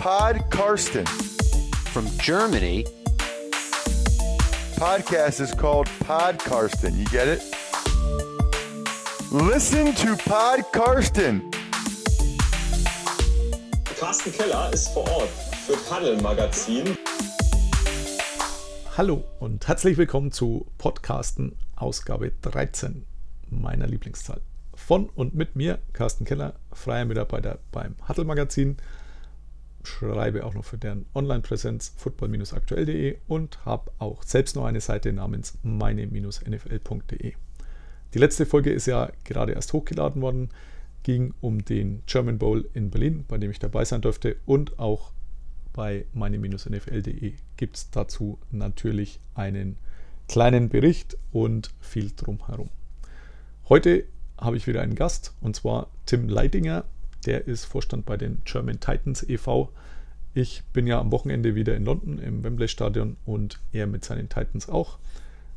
Pod Karsten. From Germany, Podcast is called Pod Karsten. You get it? Listen to Pod Karsten. Carsten Keller ist vor Ort für Paddel Magazin. Hallo und herzlich willkommen zu Podcasten Ausgabe 13 meiner Lieblingszahl. Von und mit mir, Carsten Keller, freier Mitarbeiter beim Huddle Magazin, schreibe auch noch für deren Online-Präsenz football-aktuell.de und habe auch selbst noch eine Seite namens meine-nfl.de. Die letzte Folge ist ja gerade erst hochgeladen worden, ging um den German Bowl in Berlin, bei dem ich dabei sein durfte und auch bei meine-nfl.de gibt es dazu natürlich einen kleinen Bericht und viel drumherum. Heute habe ich wieder einen Gast und zwar Tim Leidinger. Der ist Vorstand bei den German Titans e.V. Ich bin ja am Wochenende wieder in London im Wembley Stadion und er mit seinen Titans auch.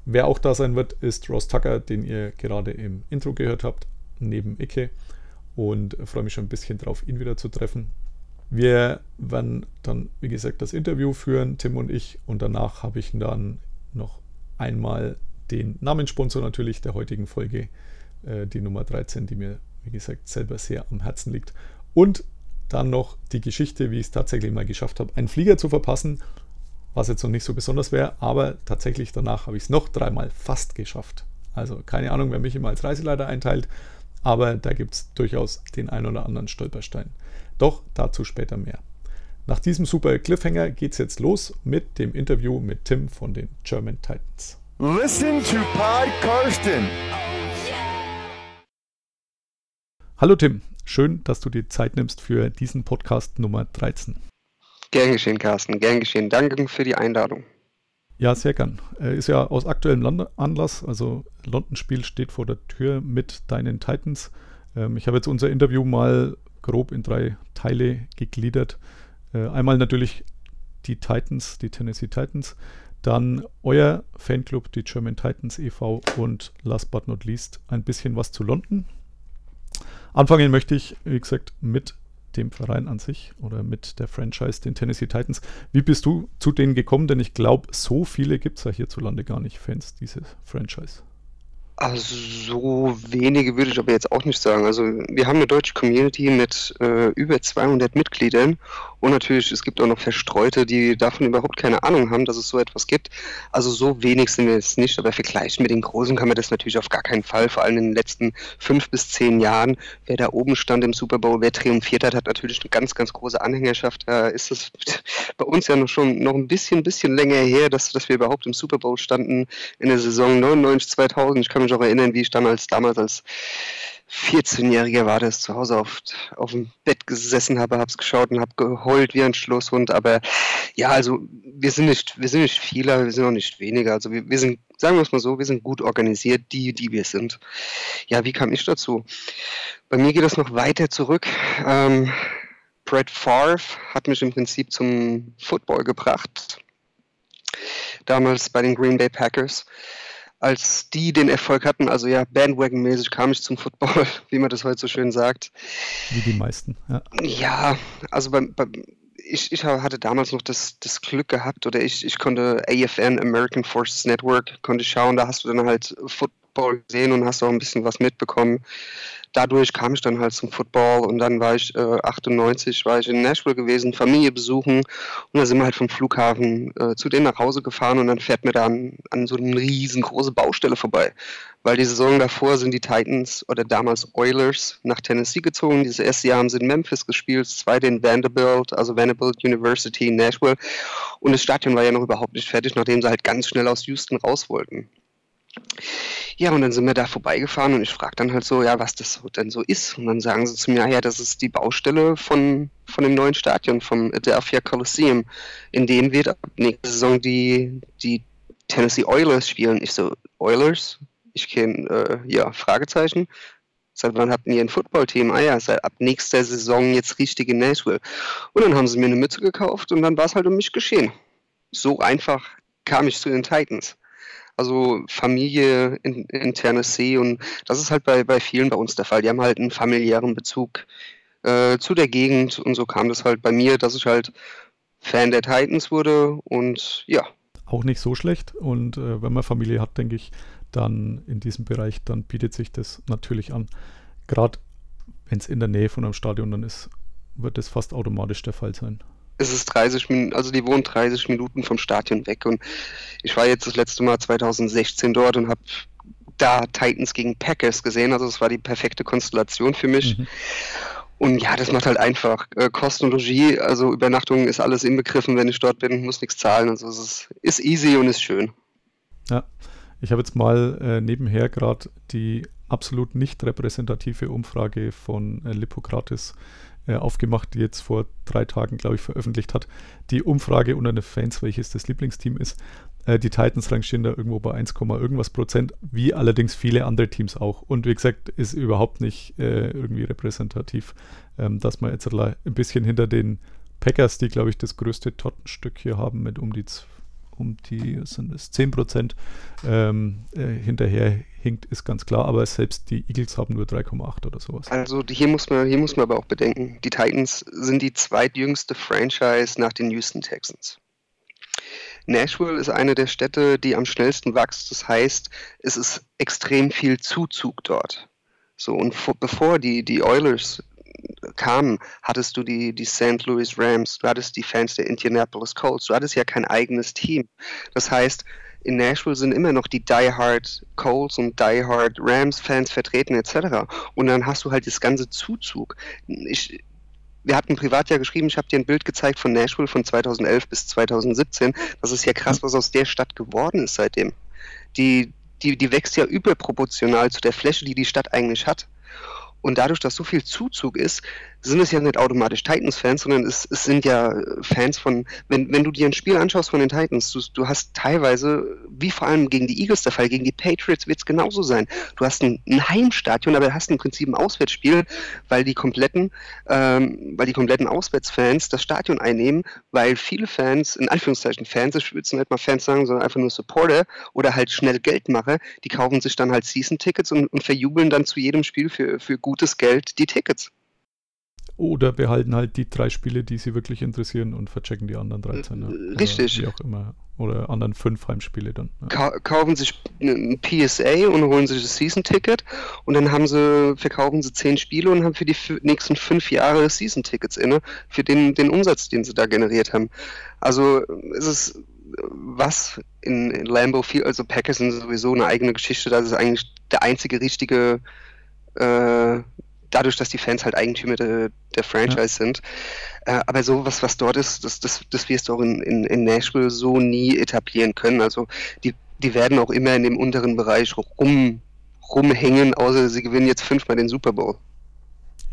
Wer auch da sein wird, ist Ross Tucker, den ihr gerade im Intro gehört habt, neben Icke. Und freue mich schon ein bisschen drauf, ihn wieder zu treffen. Wir werden dann, wie gesagt, das Interview führen, Tim und ich. Und danach habe ich dann noch einmal den Namenssponsor natürlich der heutigen Folge, äh, die Nummer 13, die mir, wie gesagt, selber sehr am Herzen liegt. Und dann noch die Geschichte, wie ich es tatsächlich mal geschafft habe, einen Flieger zu verpassen, was jetzt noch nicht so besonders wäre, aber tatsächlich danach habe ich es noch dreimal fast geschafft. Also keine Ahnung, wer mich immer als Reiseleiter einteilt, aber da gibt es durchaus den ein oder anderen Stolperstein. Doch dazu später mehr. Nach diesem super Cliffhanger geht es jetzt los mit dem Interview mit Tim von den German Titans. Listen to Pod Karsten. Hallo Tim, schön, dass du dir Zeit nimmst für diesen Podcast Nummer 13. Gern geschehen, Carsten, gern geschehen. Danke für die Einladung. Ja, sehr gern. Äh, ist ja aus aktuellem Anlass, also London-Spiel steht vor der Tür mit deinen Titans. Ähm, ich habe jetzt unser Interview mal grob in drei Teile gegliedert. Äh, einmal natürlich die Titans, die Tennessee Titans, dann euer Fanclub, die German Titans e.V. und last but not least ein bisschen was zu London. Anfangen möchte ich, wie gesagt, mit dem Verein an sich oder mit der Franchise, den Tennessee Titans. Wie bist du zu denen gekommen? Denn ich glaube, so viele gibt es ja hierzulande gar nicht, Fans dieses Franchise. Also so wenige würde ich aber jetzt auch nicht sagen. Also wir haben eine deutsche Community mit äh, über 200 Mitgliedern und natürlich es gibt auch noch Verstreute, die davon überhaupt keine Ahnung haben, dass es so etwas gibt. Also so wenig sind wir jetzt nicht, aber vergleichen mit den Großen kann man das natürlich auf gar keinen Fall. Vor allem in den letzten fünf bis zehn Jahren, wer da oben stand im Super Bowl, wer triumphiert hat, hat natürlich eine ganz, ganz große Anhängerschaft. Da ist es bei uns ja noch schon noch ein bisschen, bisschen länger her, dass, dass wir überhaupt im Super Bowl standen in der Saison 99 2000. Ich kann mich auch erinnern, wie ich dann als damals als 14-Jähriger war das zu Hause auf, auf dem Bett gesessen habe, habe es geschaut und habe geheult wie ein Schlusshund. Aber ja, also wir sind nicht, wir sind nicht viele, wir sind auch nicht weniger. Also wir, wir sind, sagen wir es mal so, wir sind gut organisiert, die, die wir sind. Ja, wie kam ich dazu? Bei mir geht es noch weiter zurück. Ähm, Brett Favre hat mich im Prinzip zum Football gebracht. Damals bei den Green Bay Packers als die den Erfolg hatten. Also ja, Bandwagon-mäßig kam ich zum Football, wie man das heute so schön sagt. Wie die meisten, ja. Ja, also beim, beim ich, ich hatte damals noch das, das Glück gehabt oder ich, ich konnte AFN, American Forces Network, konnte schauen, da hast du dann halt Football gesehen und hast auch ein bisschen was mitbekommen dadurch kam ich dann halt zum Football und dann war ich äh, 98, war ich in Nashville gewesen, Familie besuchen und dann sind wir halt vom Flughafen äh, zu denen nach Hause gefahren und dann fährt mir dann an so eine riesengroße Baustelle vorbei. Weil die Saison davor sind die Titans oder damals Oilers nach Tennessee gezogen. Dieses erste Jahr haben sie in Memphis gespielt, das zweite in Vanderbilt, also Vanderbilt University in Nashville. Und das Stadion war ja noch überhaupt nicht fertig, nachdem sie halt ganz schnell aus Houston raus wollten. Ja, und dann sind wir da vorbeigefahren und ich frage dann halt so, ja, was das denn so ist. Und dann sagen sie zu mir, ja, das ist die Baustelle von, von dem neuen Stadion, vom Adelphia Coliseum, in dem wird ab nächste Saison die, die Tennessee Oilers spielen. Ich so, Oilers? Ich kenne, äh, ja, Fragezeichen. Seit wann habt ihr ein Footballteam? Ah ja, seit ab nächster Saison jetzt richtig in Nashville. Und dann haben sie mir eine Mütze gekauft und dann war es halt um mich geschehen. So einfach kam ich zu den Titans also Familie in, in Tennessee und das ist halt bei, bei vielen bei uns der Fall. Die haben halt einen familiären Bezug äh, zu der Gegend und so kam das halt bei mir, dass ich halt Fan der Titans wurde und ja. Auch nicht so schlecht und äh, wenn man Familie hat, denke ich, dann in diesem Bereich, dann bietet sich das natürlich an. Gerade wenn es in der Nähe von einem Stadion dann ist, wird das fast automatisch der Fall sein. Es ist 30 Minuten, also die wohnen 30 Minuten vom Stadion weg und ich war jetzt das letzte Mal 2016 dort und habe da Titans gegen Packers gesehen, also es war die perfekte Konstellation für mich. Mhm. Und ja, das macht halt einfach äh, Kosten und Logie, also Übernachtung ist alles inbegriffen, wenn ich dort bin, muss nichts zahlen, also es ist, ist easy und ist schön. Ja, ich habe jetzt mal äh, nebenher gerade die absolut nicht repräsentative Umfrage von äh, Lippokrates äh, aufgemacht, die jetzt vor drei Tagen, glaube ich, veröffentlicht hat. Die Umfrage unter den Fans, welches das Lieblingsteam ist. Äh, die Titans rangieren da irgendwo bei 1, irgendwas Prozent, wie allerdings viele andere Teams auch. Und wie gesagt, ist überhaupt nicht äh, irgendwie repräsentativ, ähm, dass man jetzt ein bisschen hinter den Packers, die, glaube ich, das größte Tortenstück hier haben mit um die um die sind es 10 Prozent ähm, äh, hinterher hinkt, ist ganz klar, aber selbst die Eagles haben nur 3,8 oder sowas. Also hier muss man, hier muss man aber auch bedenken, die Titans sind die zweitjüngste Franchise nach den Houston Texans. Nashville ist eine der Städte, die am schnellsten wächst. Das heißt, es ist extrem viel Zuzug dort. So, und bevor die, die Oilers kamen, hattest du die, die St. Louis Rams, du hattest die Fans der Indianapolis Colts, du hattest ja kein eigenes Team. Das heißt, in Nashville sind immer noch die Die Hard Colts und Die Hard Rams Fans vertreten etc. Und dann hast du halt das ganze Zuzug. Ich, wir hatten privat ja geschrieben, ich habe dir ein Bild gezeigt von Nashville von 2011 bis 2017. Das ist ja krass, was aus der Stadt geworden ist seitdem. Die, die, die wächst ja überproportional zu der Fläche, die die Stadt eigentlich hat. Und dadurch, dass so viel Zuzug ist, sind es ja nicht automatisch Titans-Fans, sondern es, es, sind ja Fans von, wenn, wenn du dir ein Spiel anschaust von den Titans, du, du hast teilweise, wie vor allem gegen die Eagles der Fall, gegen die Patriots wird es genauso sein. Du hast ein, ein, Heimstadion, aber du hast im Prinzip ein Auswärtsspiel, weil die kompletten, ähm, weil die kompletten Auswärtsfans das Stadion einnehmen, weil viele Fans, in Anführungszeichen Fans, ich würde es nicht mal Fans sagen, sondern einfach nur Supporter oder halt schnell Geldmacher, die kaufen sich dann halt Season-Tickets und, und verjubeln dann zu jedem Spiel für, für gutes Geld die Tickets. Oder behalten halt die drei Spiele, die sie wirklich interessieren und verchecken die anderen 13. Ja. Äh, richtig. Oder wie auch immer. Oder anderen fünf Heimspiele dann. Ja. Ka kaufen sich ein PSA und holen sich das Season-Ticket und dann haben sie, verkaufen sie zehn Spiele und haben für die nächsten fünf Jahre Season-Tickets inne, für den, den Umsatz, den sie da generiert haben. Also es ist was in, in Lambeau Field, also Packers sind sowieso eine eigene Geschichte, das ist eigentlich der einzige richtige äh, dadurch, dass die Fans halt Eigentümer de, der Franchise ja. sind. Äh, aber so was, was dort ist, das, das, das wirst du auch in, in, in Nashville so nie etablieren können. Also die, die werden auch immer in dem unteren Bereich rum, rumhängen, außer sie gewinnen jetzt fünfmal den Super Bowl.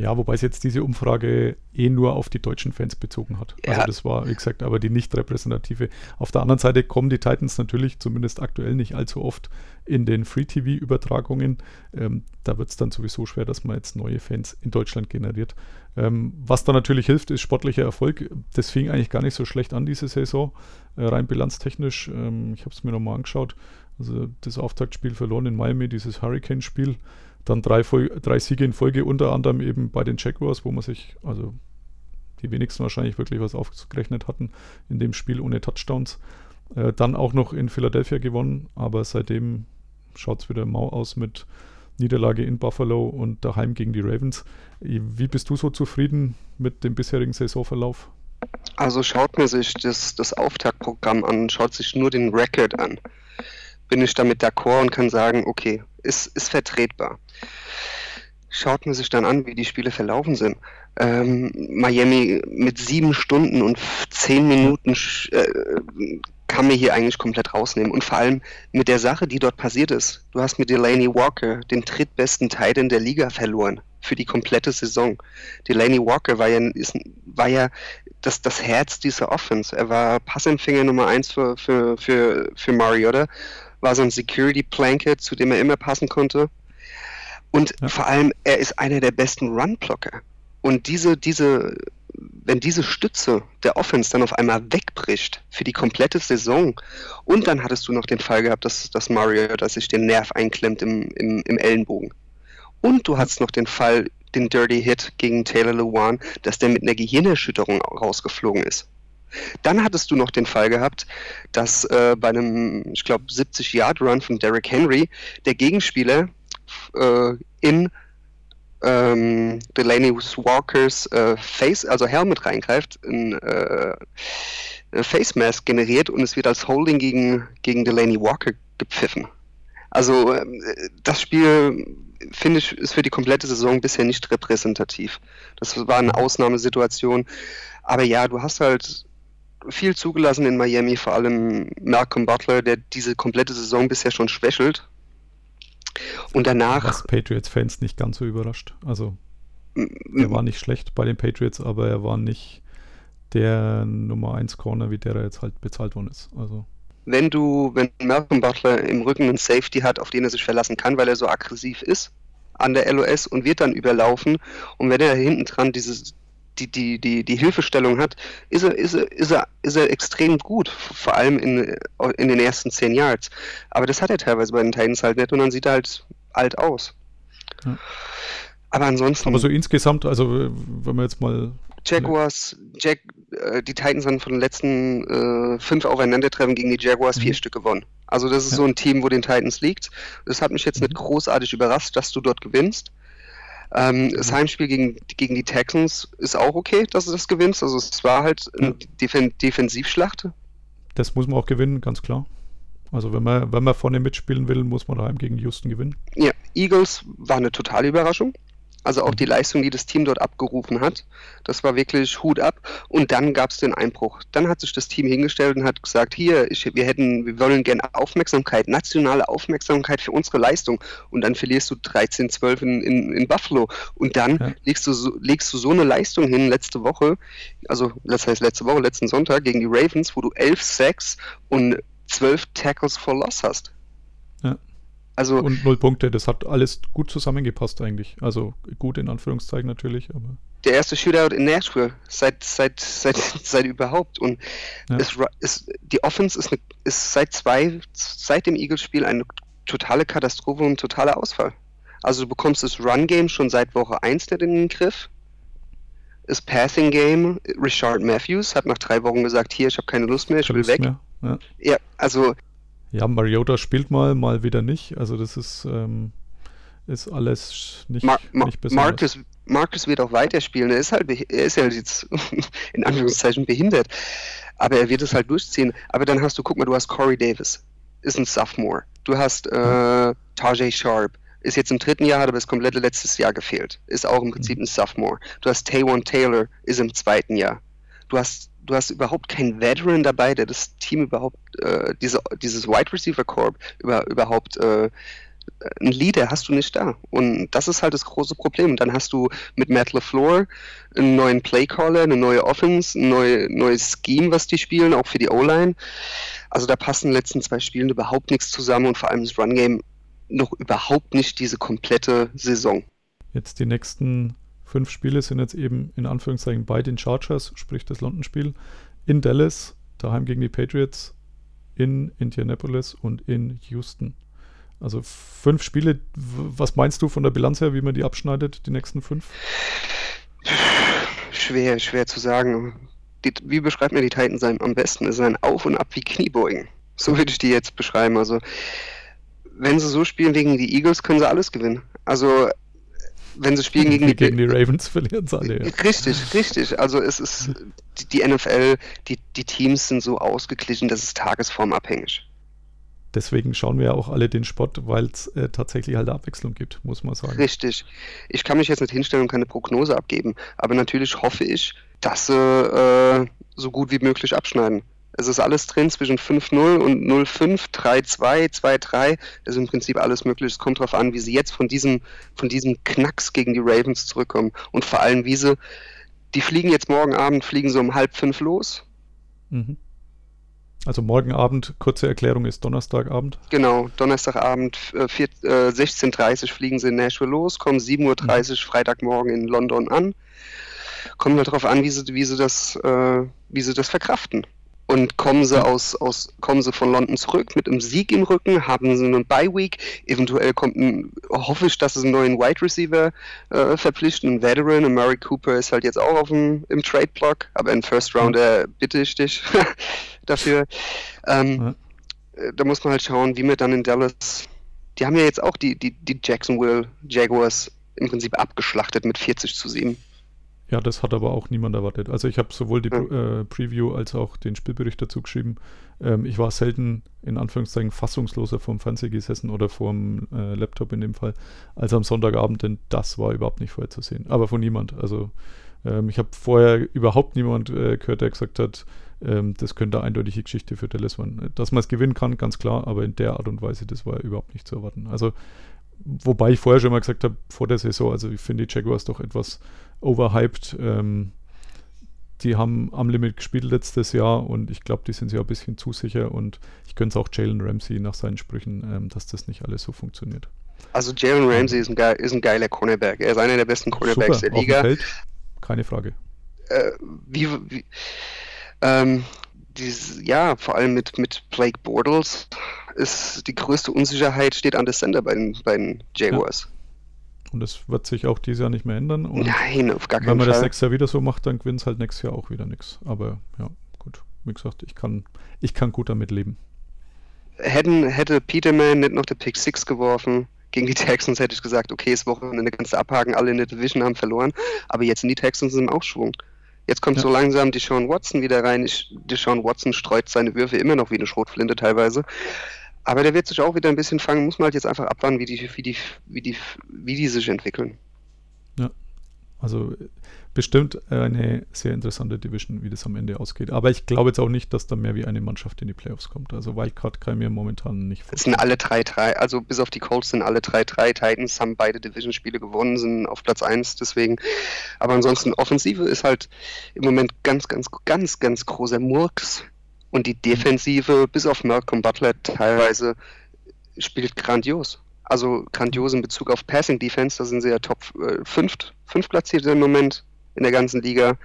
Ja, wobei es jetzt diese Umfrage eh nur auf die deutschen Fans bezogen hat. Also ja. Also das war, wie gesagt, aber die nicht repräsentative. Auf der anderen Seite kommen die Titans natürlich zumindest aktuell nicht allzu oft in den Free-TV-Übertragungen. Ähm, da wird es dann sowieso schwer, dass man jetzt neue Fans in Deutschland generiert. Ähm, was da natürlich hilft, ist sportlicher Erfolg. Das fing eigentlich gar nicht so schlecht an diese Saison, äh, rein bilanztechnisch. Ähm, ich habe es mir nochmal angeschaut. Also das Auftaktspiel verloren in Miami, dieses Hurricane-Spiel. Dann drei, drei Siege in Folge, unter anderem eben bei den Jaguars, wo man sich, also die wenigsten wahrscheinlich wirklich was aufgerechnet hatten in dem Spiel ohne Touchdowns. Äh, dann auch noch in Philadelphia gewonnen, aber seitdem schaut es wieder mau aus mit Niederlage in Buffalo und daheim gegen die Ravens. Wie bist du so zufrieden mit dem bisherigen Saisonverlauf? Also schaut mir sich das, das Auftaktprogramm an, schaut sich nur den Record an. Bin ich damit d'accord und kann sagen, okay, ist, ist vertretbar. Schaut man sich dann an, wie die Spiele verlaufen sind. Ähm, Miami mit sieben Stunden und zehn Minuten äh, kann mir hier eigentlich komplett rausnehmen. Und vor allem mit der Sache, die dort passiert ist. Du hast mit Delaney Walker den drittbesten Teil in der Liga verloren für die komplette Saison. Delaney Walker war ja, ist, war ja das, das Herz dieser Offense. Er war Passempfänger Nummer eins für, für, für, für Mariota, war so ein Security Blanket, zu dem er immer passen konnte. Und ja. vor allem, er ist einer der besten Run-Blocker. Und diese, diese, wenn diese Stütze der Offense dann auf einmal wegbricht für die komplette Saison und dann hattest du noch den Fall gehabt, dass, dass Mario, dass sich den Nerv einklemmt im, im, im Ellenbogen. Und du hattest noch den Fall, den Dirty Hit gegen Taylor Lewan, dass der mit einer Gehirnerschütterung rausgeflogen ist. Dann hattest du noch den Fall gehabt, dass äh, bei einem, ich glaube, 70-Yard-Run von Derrick Henry der Gegenspieler äh, in ähm, Delaney Walkers äh, Face, also Helmet reingreift, ein äh, Face Mask generiert und es wird als Holding gegen, gegen Delaney Walker gepfiffen. Also ähm, das Spiel finde ich ist für die komplette Saison bisher nicht repräsentativ. Das war eine Ausnahmesituation. Aber ja, du hast halt viel zugelassen in Miami, vor allem Malcolm Butler, der diese komplette Saison bisher schon schwächelt. Und danach. Was Patriots-Fans nicht ganz so überrascht. Also, er war nicht schlecht bei den Patriots, aber er war nicht der Nummer 1 Corner, wie der er jetzt halt bezahlt worden ist. Also. Wenn du, wenn Malcolm Butler im Rücken einen Safety hat, auf den er sich verlassen kann, weil er so aggressiv ist an der LOS und wird dann überlaufen und wenn er hinten dran dieses die, die, die, die Hilfestellung hat, ist er, ist, er, ist, er, ist er extrem gut, vor allem in, in den ersten zehn Yards. Aber das hat er teilweise bei den Titans halt nicht und dann sieht er halt alt aus. Ja. Aber ansonsten. Aber so insgesamt, also wenn wir jetzt mal. Jaguars, Jack, äh, die Titans haben von den letzten äh, fünf Aufeinandertreffen gegen die Jaguars mhm. vier Stück gewonnen. Also das ist ja. so ein Team, wo den Titans liegt. Das hat mich jetzt mhm. nicht großartig überrascht, dass du dort gewinnst. Ähm, das mhm. Heimspiel gegen, gegen die Texans ist auch okay, dass du das gewinnst. Also es war halt eine ja. Defensivschlacht. Das muss man auch gewinnen, ganz klar. Also wenn man, wenn man vorne mitspielen will, muss man daheim gegen Houston gewinnen. Ja, Eagles war eine totale Überraschung. Also auch die Leistung, die das Team dort abgerufen hat, das war wirklich Hut ab. Und dann gab es den Einbruch. Dann hat sich das Team hingestellt und hat gesagt, hier, ich, wir hätten, wir wollen gerne Aufmerksamkeit, nationale Aufmerksamkeit für unsere Leistung. Und dann verlierst du 13-12 in, in, in, Buffalo. Und dann ja. legst, du so, legst du so eine Leistung hin letzte Woche, also das heißt letzte Woche, letzten Sonntag gegen die Ravens, wo du 11 Sacks und 12 Tackles for Loss hast. Also, und null Punkte, das hat alles gut zusammengepasst eigentlich. Also gut in Anführungszeichen natürlich, aber. Der erste Shootout in Nashville seit, seit, seit, seit überhaupt. Und ja. es, es, die Offense ist, eine, ist seit zwei, seit dem Eagles-Spiel eine totale Katastrophe und ein totaler Ausfall. Also du bekommst das Run-Game schon seit Woche 1 nicht in den Griff. Das Passing-Game, Richard Matthews hat nach drei Wochen gesagt, hier, ich habe keine Lust mehr, ich will weg. Ja. ja, also ja, Mariota spielt mal, mal wieder nicht. Also das ist, ähm, ist alles nicht, Mar Mar nicht besonders. Marcus, Marcus wird auch weiterspielen. Er ist halt, er ist ja jetzt in Anführungszeichen behindert. Aber er wird es halt durchziehen. Aber dann hast du, guck mal, du hast Corey Davis, ist ein Sophomore. Du hast äh, Tajay Sharp, ist jetzt im dritten Jahr, hat aber das komplette letztes Jahr gefehlt. Ist auch im Prinzip ein Sophomore. Du hast Taywan Taylor, ist im zweiten Jahr. Du hast du hast überhaupt keinen Veteran dabei, der das Team überhaupt, äh, diese, dieses Wide Receiver Corp über, überhaupt äh, ein Leader hast du nicht da. Und das ist halt das große Problem. Dann hast du mit Matt LaFleur einen neuen Playcaller, eine neue Offense, ein neue, neues Scheme, was die spielen, auch für die O-Line. Also da passen in den letzten zwei Spielen überhaupt nichts zusammen und vor allem das Run-Game noch überhaupt nicht diese komplette Saison. Jetzt die nächsten Fünf Spiele sind jetzt eben in Anführungszeichen bei den Chargers, sprich das London-Spiel, in Dallas, daheim gegen die Patriots, in Indianapolis und in Houston. Also fünf Spiele, was meinst du von der Bilanz her, wie man die abschneidet, die nächsten fünf? Schwer, schwer zu sagen. Die, wie beschreibt man die Titans am besten? Es ist ein Auf und Ab wie Kniebeugen. So würde ich die jetzt beschreiben. Also, wenn sie so spielen gegen die Eagles, können sie alles gewinnen. Also, wenn sie spielen gegen die, gegen die Ravens, verlieren sie alle. Ja. Richtig, richtig. Also es ist die, die NFL, die, die Teams sind so ausgeglichen, dass es tagesformabhängig. Deswegen schauen wir ja auch alle den Sport, weil es äh, tatsächlich halt Abwechslung gibt, muss man sagen. Richtig. Ich kann mich jetzt nicht hinstellen und keine Prognose abgeben, aber natürlich hoffe ich, dass sie äh, so gut wie möglich abschneiden. Es ist alles drin zwischen 5-0 und 0-5, 3-2, 2-3. Das ist im Prinzip alles möglich. Es kommt darauf an, wie sie jetzt von diesem, von diesem Knacks gegen die Ravens zurückkommen. Und vor allem, wie sie, die fliegen jetzt morgen Abend, fliegen so um halb fünf los. Mhm. Also morgen Abend, kurze Erklärung, ist Donnerstagabend. Genau, Donnerstagabend, äh, äh, 16.30 Uhr fliegen sie in Nashville los, kommen 7.30 Uhr mhm. Freitagmorgen in London an. Kommt halt darauf an, wie sie, wie sie, das, äh, wie sie das verkraften. Und kommen sie aus, aus kommen sie von London zurück mit einem Sieg im Rücken, haben sie einen Bye Week, eventuell kommt ein, hoffe ich, dass es einen neuen Wide Receiver äh, verpflichten, einen Veteran, und Murray Cooper ist halt jetzt auch auf dem, im Trade Block, aber in First Rounder bitte ich dich dafür. Ähm, ja. Da muss man halt schauen, wie wir dann in Dallas, die haben ja jetzt auch die, die, die Jacksonville Jaguars im Prinzip abgeschlachtet mit 40 zu 7. Ja, das hat aber auch niemand erwartet. Also ich habe sowohl die äh, Preview als auch den Spielbericht dazu geschrieben. Ähm, ich war selten in Anführungszeichen fassungsloser vom Fernseher gesessen oder vom äh, Laptop in dem Fall, als am Sonntagabend, denn das war überhaupt nicht vorherzusehen. Aber von niemand. Also ähm, ich habe vorher überhaupt niemand äh, gehört, der gesagt hat, ähm, das könnte eine eindeutige Geschichte für Dallas sein. Dass man es gewinnen kann, ganz klar, aber in der Art und Weise, das war überhaupt nicht zu erwarten. Also wobei ich vorher schon mal gesagt habe, vor der Saison, also ich finde die Jaguars doch etwas overhyped. Ähm, die haben am Limit gespielt letztes Jahr und ich glaube, die sind sich auch ein bisschen zu sicher und ich könnte es auch Jalen Ramsey nach seinen Sprüchen, ähm, dass das nicht alles so funktioniert. Also Jalen Ramsey ist ein, geil, ist ein geiler Cornerback. Er ist einer der besten Cornerbacks Super, der Liga. Feld, keine Frage. Äh, wie, wie ähm, dieses, ja, vor allem mit, mit Blake Bortles ist die größte Unsicherheit steht an der Sender bei den, bei den Jaguars. Ja. Und das wird sich auch dieses Jahr nicht mehr ändern. Und Nein, auf gar keinen Fall. Wenn man Fall. das nächstes Jahr wieder so macht, dann gewinnt es halt nächstes Jahr auch wieder nichts. Aber ja, gut. Wie gesagt, ich kann, ich kann gut damit leben. Hätten, hätte Peterman nicht noch den Pick 6 geworfen gegen die Texans, hätte ich gesagt, okay, das Wochenende kannst du abhaken, alle in der Division haben verloren. Aber jetzt sind die Texans im Aufschwung. Jetzt kommt ja. so langsam die Sean Watson wieder rein. Die Sean Watson streut seine Würfe immer noch wie eine Schrotflinte teilweise. Aber der wird sich auch wieder ein bisschen fangen, muss man halt jetzt einfach abwarten, wie die, wie die, wie die, wie die sich entwickeln. Ja, also bestimmt eine sehr interessante Division, wie das am Ende ausgeht. Aber ich glaube jetzt auch nicht, dass da mehr wie eine Mannschaft in die Playoffs kommt. Also Wildcard kann ich mir momentan nicht vorstellen. Es sind alle drei, drei, also bis auf die Colts sind alle drei, drei Titans, haben beide Division-Spiele gewonnen, sind auf Platz 1, deswegen. Aber ansonsten, Offensive ist halt im Moment ganz, ganz, ganz, ganz großer Murks. Und die Defensive, bis auf Malcolm Butler teilweise, spielt grandios. Also grandios in Bezug auf Passing Defense, da sind sie ja Top 5 äh, fünf platziert im Moment in der ganzen Liga.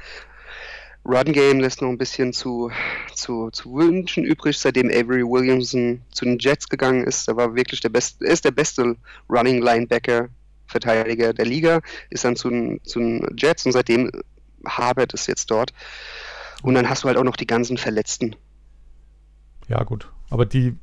Run Game lässt noch ein bisschen zu, zu, zu wünschen übrig, seitdem Avery Williamson zu den Jets gegangen ist. Er war wirklich der beste, er ist der beste Running Linebacker Verteidiger der Liga, ist dann zu den, zu den Jets und seitdem Harbert ist jetzt dort. Und dann hast du halt auch noch die ganzen Verletzten. Ja, gut. Aber die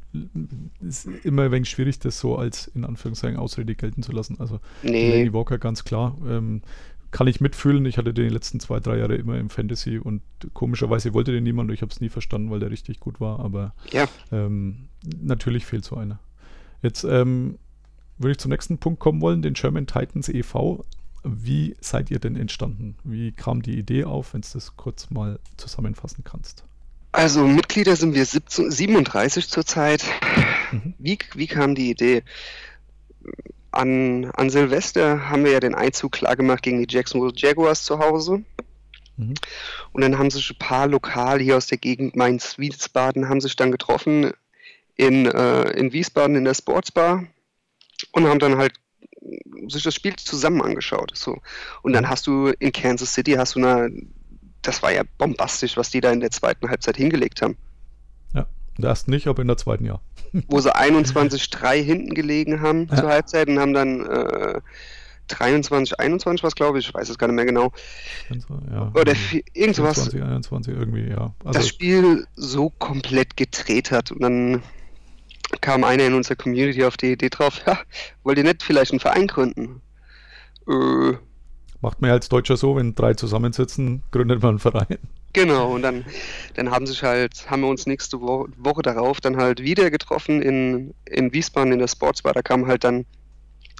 ist immer ein wenig schwierig, das so als in Anführungszeichen Ausrede gelten zu lassen. Also nee. Laney Walker ganz klar. Ähm, kann ich mitfühlen. Ich hatte den die letzten zwei, drei Jahre immer im Fantasy und komischerweise wollte den niemand und ich habe es nie verstanden, weil der richtig gut war. Aber ja. ähm, natürlich fehlt so einer. Jetzt ähm, würde ich zum nächsten Punkt kommen wollen, den German Titans e.V. Wie seid ihr denn entstanden? Wie kam die Idee auf, wenn du das kurz mal zusammenfassen kannst? Also Mitglieder sind wir 17, 37 zurzeit. Mhm. Wie, wie kam die Idee? An, an Silvester haben wir ja den Einzug klar gemacht gegen die Jacksonville Jaguars zu Hause. Mhm. Und dann haben sich ein paar Lokal hier aus der Gegend Mainz-Wiesbaden haben sich dann getroffen in, äh, in Wiesbaden in der Sportsbar und haben dann halt sich das Spiel zusammen angeschaut. So. Und dann mhm. hast du in Kansas City hast du eine das war ja bombastisch, was die da in der zweiten Halbzeit hingelegt haben. Ja, in der ersten nicht, aber in der zweiten ja. Wo sie 21-3 hinten gelegen haben ja. zur Halbzeit und haben dann äh, 23, 21 was glaube ich, ich weiß es gar nicht mehr genau. Ja, Oder irgend sowas. 20, 21 irgendwie, ja. Also, das Spiel so komplett gedreht hat und dann kam einer in unserer Community auf die Idee drauf, ja, wollt ihr nicht vielleicht einen Verein gründen? Äh, Macht man ja als Deutscher so, wenn drei zusammensitzen, gründet man einen Verein. Genau, und dann, dann haben sich halt, haben wir uns nächste Wo Woche darauf dann halt wieder getroffen in, in Wiesbaden in der Sportsbar. Da kamen halt dann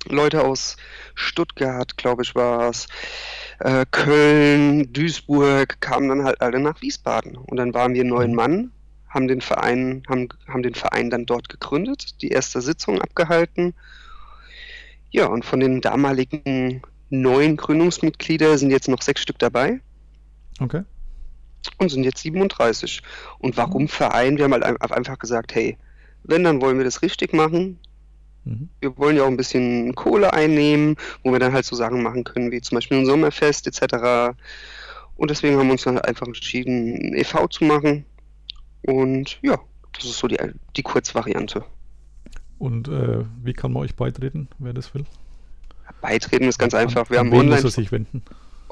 Leute aus Stuttgart, glaube ich, war es, äh, Köln, Duisburg, kamen dann halt alle nach Wiesbaden. Und dann waren wir neun mhm. Mann, haben den Verein, haben, haben den Verein dann dort gegründet, die erste Sitzung abgehalten. Ja, und von den damaligen neun Gründungsmitglieder, sind jetzt noch sechs Stück dabei. Okay. Und sind jetzt 37. Und warum Verein? Wir haben halt einfach gesagt, hey, wenn, dann wollen wir das richtig machen. Mhm. Wir wollen ja auch ein bisschen Kohle einnehmen, wo wir dann halt so Sachen machen können, wie zum Beispiel ein Sommerfest etc. Und deswegen haben wir uns dann halt einfach entschieden, ein e.V. zu machen. Und ja, das ist so die, die Kurzvariante. Und äh, wie kann man euch beitreten, wer das will? Beitreten ist ganz einfach. Wir haben online, muss sich wenden?